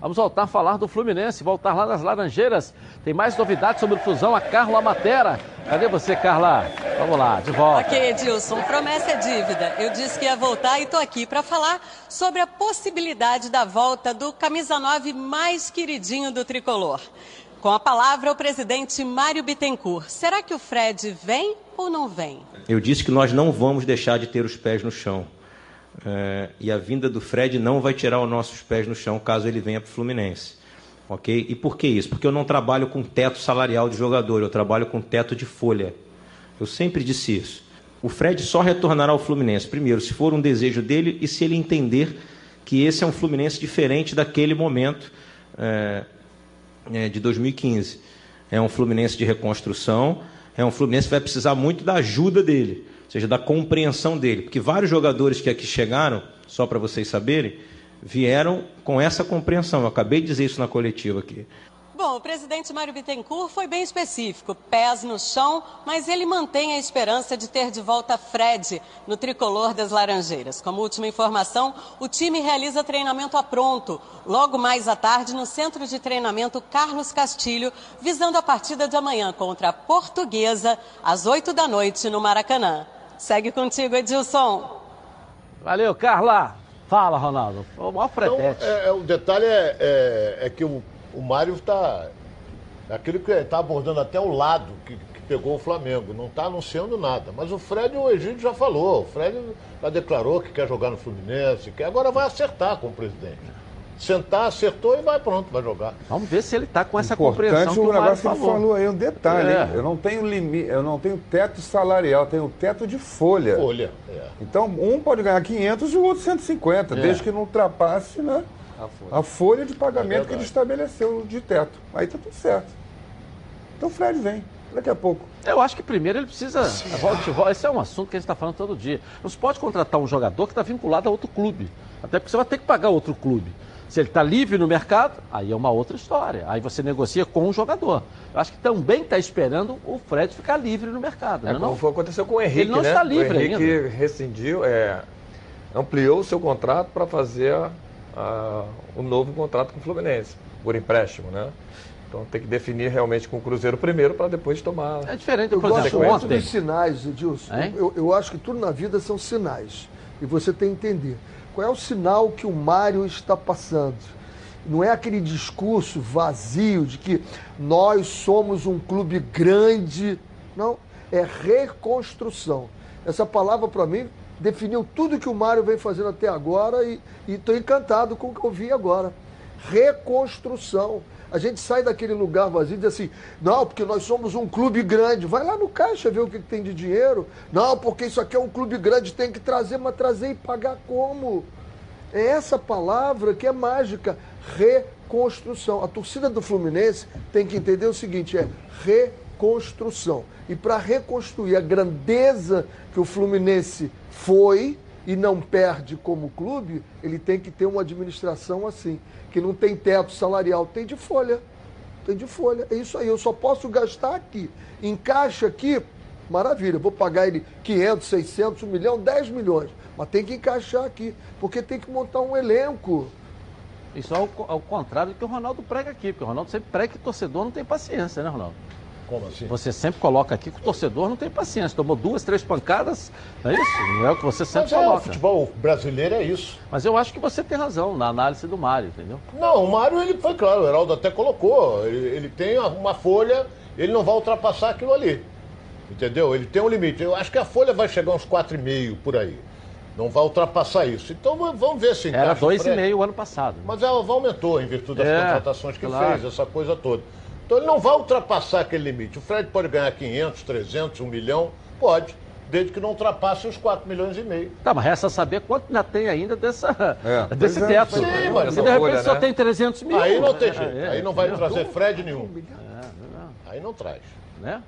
Vamos voltar a falar do Fluminense, voltar lá nas Laranjeiras. Tem mais novidades sobre o fusão a Carla Matera. Cadê você, Carla? Vamos lá, de volta. Ok, Edilson, promessa é dívida. Eu disse que ia voltar e estou aqui para falar sobre a possibilidade da volta do camisa 9 mais queridinho do tricolor. Com a palavra, o presidente Mário Bittencourt. Será que o Fred vem ou não vem? Eu disse que nós não vamos deixar de ter os pés no chão. É, e a vinda do Fred não vai tirar os nossos pés no chão caso ele venha para o Fluminense. Ok? E por que isso? Porque eu não trabalho com teto salarial de jogador, eu trabalho com teto de folha. Eu sempre disse isso. O Fred só retornará ao Fluminense, primeiro, se for um desejo dele e se ele entender que esse é um Fluminense diferente daquele momento é, é, de 2015. É um Fluminense de reconstrução, é um Fluminense que vai precisar muito da ajuda dele seja, da compreensão dele. Porque vários jogadores que aqui chegaram, só para vocês saberem, vieram com essa compreensão. Eu acabei de dizer isso na coletiva aqui. Bom, o presidente Mário Bittencourt foi bem específico, pés no chão, mas ele mantém a esperança de ter de volta Fred no tricolor das Laranjeiras. Como última informação, o time realiza treinamento a pronto, logo mais à tarde, no centro de treinamento Carlos Castilho, visando a partida de amanhã contra a Portuguesa, às 8 da noite, no Maracanã. Segue contigo, Edilson. Valeu, Carla. Fala, Ronaldo. O maior pretete. Então, é, é, o detalhe é, é, é que o o Mário está. Aquilo que está abordando até o lado que, que pegou o Flamengo. Não está anunciando nada. Mas o Fred, o Egídio já falou. O Fred já declarou que quer jogar no Fluminense, que agora vai acertar com o presidente. Sentar, acertou e vai pronto, vai jogar. Vamos ver se ele está com essa Importante compreensão que o, negócio que ele falou. aí, um detalhe. É. hein? Eu não tenho limite, eu não tenho teto salarial, eu tenho teto de folha. Folha, é. Então, um pode ganhar 500 e o outro 150, É. desde que não ultrapasse, né? A folha de É pagamento que ele estabeleceu de teto. Aí tá tudo certo. Então o Fred vem, daqui a pouco. Eu acho que primeiro ele precisa. Volte, volte. Esse é um assunto que a gente está falando todo dia. Não se pode contratar um jogador que está vinculado a outro clube. Até porque você vai ter que pagar outro clube. Se ele está livre no mercado, aí é uma outra história. Aí você negocia com o jogador. Eu acho que também está esperando o Fred ficar livre no mercado. É não como não? foi aconteceu com o Henrique, Ele não né? está livre o Henrique ainda. rescindiu, é, ampliou o seu contrato para fazer a- a- o novo contrato com o Fluminense, por empréstimo, né? Então tem que definir realmente com o Cruzeiro primeiro para depois tomar. É diferente, Eu por gosto exemplo, muito ontem. dos sinais, Edilson. Hein? Eu, eu acho que tudo na vida são sinais. E você tem que entender. Qual é o sinal que o Mário está passando? Não é aquele discurso vazio de que nós somos um clube grande. Não. É reconstrução. Essa palavra, para mim, definiu tudo que o Mário vem fazendo até agora e estou encantado com o que eu vi agora. Reconstrução. A gente sai daquele lugar vazio e diz assim, não, porque nós somos um clube grande. Vai lá no caixa ver o que tem de dinheiro. Não, porque isso aqui é um clube grande, tem que trazer, mas trazer e pagar como? É essa palavra que é mágica, reconstrução. A torcida do Fluminense tem que entender o seguinte, é reconstrução. E para reconstruir a grandeza que o Fluminense foi e não perde como clube, ele tem que ter uma administração assim, que não tem teto salarial, tem de folha. Tem de folha. É isso aí, eu só posso gastar aqui. Encaixa aqui, maravilha, vou pagar ele 500, 600, 1 milhão, 10 milhões. Mas tem que encaixar aqui, porque tem que montar um elenco. Isso é ao contrário do que o Ronaldo prega aqui, porque o Ronaldo sempre prega que o torcedor não tem paciência, né, Ronaldo? Como assim? Você sempre coloca aqui que o torcedor não tem paciência. Tomou duas, três pancadas, não é isso? Não é o que você sempre Mas é, o coloca. futebol brasileiro é isso. Mas eu acho que você tem razão na análise do Mário, entendeu? Não, o Mário ele foi claro, o Heraldo até colocou. Ele, ele tem uma folha, ele não vai ultrapassar aquilo ali. Entendeu? Ele tem um limite. Eu acho que a folha vai chegar uns 4,5 por aí. Não vai ultrapassar isso. Então vamos ver se Era encaixa o Fred. 2,5 o ano passado. né? Mas ela aumentou em virtude das É, contratações que claro. fez, essa coisa toda. Então ele não vai ultrapassar aquele limite. O Fred pode ganhar 500, 300, 1 milhão? Pode, desde que não ultrapasse os 4 milhões e meio. Tá, mas resta saber quanto ainda tem ainda dessa, É, desse é, teto. sim, mas Se de repente folha, só né? tem 300 mil. Aí não tem É, jeito. é, aí não vai trazer Fred nenhum. É, Aí não traz. Né?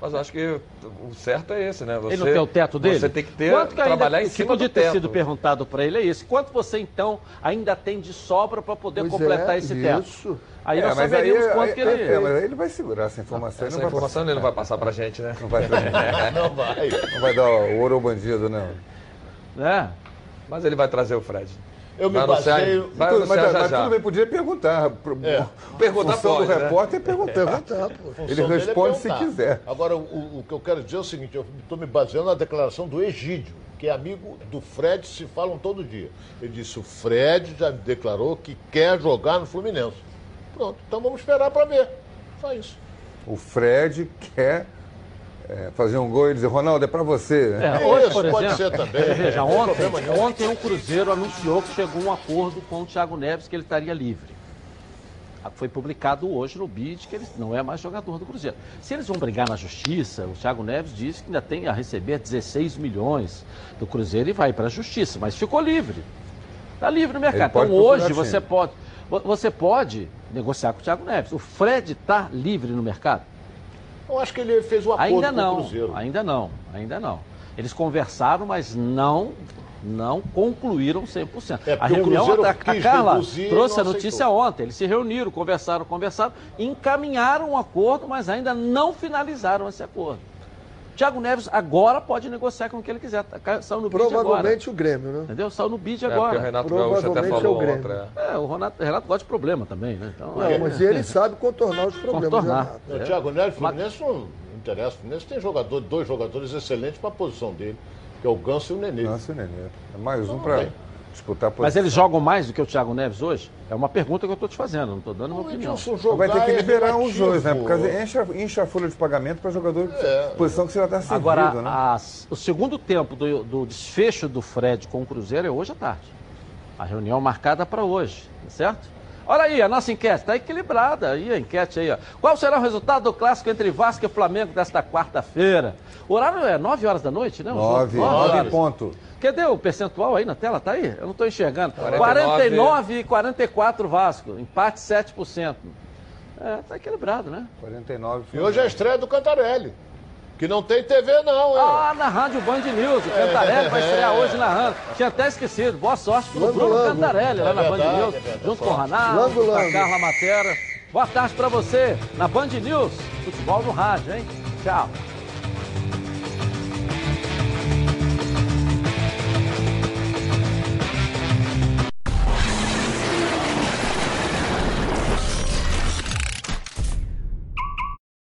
Mas eu acho que o certo é esse, né? Você, ele não tem o teto dele? Você tem que ter, Quanto que ainda- trabalhar em que cima podia do ter teto. sido perguntado para ele é isso. Quanto você, então, ainda tem de sobra para poder Pois completar é, esse teto? isso. Aí É, nós saberíamos aí- quanto aí- que ele... é, mas aí ele vai segurar essa informação. Essa não vai informação passar. ele não vai passar pra gente, né? Não vai. Não vai. Não vai dar o ouro ao bandido, não. É. Mas ele vai trazer o Fred. Eu me baseio- Vai Tudo- mas, já mas já. tudo bem, podia perguntar. É. Perguntar função pode, do né? repórter é perguntar. A função Ele é responde se perguntar. quiser. Agora, o, o que eu quero dizer é o seguinte: eu estou me baseando na declaração do Egídio, que é amigo do Fred, se falam todo dia. Ele disse: o Fred já declarou que quer jogar no Fluminense. Pronto, então vamos esperar para ver. Só isso. O Fred quer é, fazer um gol e dizer, Ronaldo, é pra você. É, hoje, Isso, por pode exemplo, ser também, Veja, tem ontem, ontem o Cruzeiro anunciou que chegou a um acordo com o Thiago Neves que ele estaria livre. Ah, Foi publicado hoje no BID que ele não é mais jogador do Cruzeiro. Se eles vão brigar na justiça, o Thiago Neves disse que ainda tem a receber 16 milhões do Cruzeiro e vai para a justiça, mas ficou livre. Está livre no mercado. Pode Então hoje você pode, vo- você pode negociar com o Thiago Neves. O Fred está livre no mercado? Eu acho que ele fez o acordo Ainda com o não, Cruzeiro. ainda não, ainda não. Eles conversaram, mas não não concluíram 100%. É, a reunião, Cruzeiro a, Carla trouxe a notícia ontem. Eles se reuniram, conversaram, conversaram, encaminharam um acordo, mas ainda não finalizaram esse acordo. Thiago Neves agora pode negociar com o que ele quiser. Tá, Saiu no bid agora. Provavelmente o Grêmio, né? Entendeu? Saiu no bid É, agora. o Renato Gaúcho até Provavelmente é o falou Grêmio. outra. É, o Renato, o Renato gosta de problema também, né? Então, Não, é- mas ele sabe contornar os problemas. Contornar. Renato. O Thiago Neves, o Fluminense não interessa. O Fluminense tem jogador, dois jogadores excelentes para a posição dele, que é o Ganso e o Nenê. Nossa, Nenê. É mais um tem. Disputar a posição. Mas eles jogam mais do que o Thiago Neves hoje? É uma pergunta que eu estou te fazendo, não estou dando uma O opinião. Vai ter que é liberar os relativo. dois, né? Por causa enche, enche a folha de pagamento para jogador É. posição que você já está servido, Agora, né? as- o segundo tempo do, do desfecho do Fred com o Cruzeiro é hoje à tarde. A reunião marcada para hoje, tá certo? Olha aí, a nossa enquete está equilibrada. Aí a enquete aí, ó. Qual será o resultado do clássico entre Vasco e Flamengo desta quarta-feira? O horário é 9 horas da noite, né? O jogo? Nove, Nove nove horas. em ponto. Cadê o percentual aí na tela? Tá aí? Eu não estou enxergando. 49. 49 e 44 Vasco. Empate 7%. É, tá equilibrado, né? 49 E hoje é a estreia do Cantarelli. Que não tem TV, não, hein? Ah, na Rádio Band News. O Cantarelli vai estrear hoje narrando. Tinha até esquecido. Boa sorte pro Bruno lango. Cantarelli lá É na Band News. é junto com o Ronaldo, Lango, com a. Carla Matera. Boa tarde pra você na Band News. Futebol no rádio, hein? Tchau.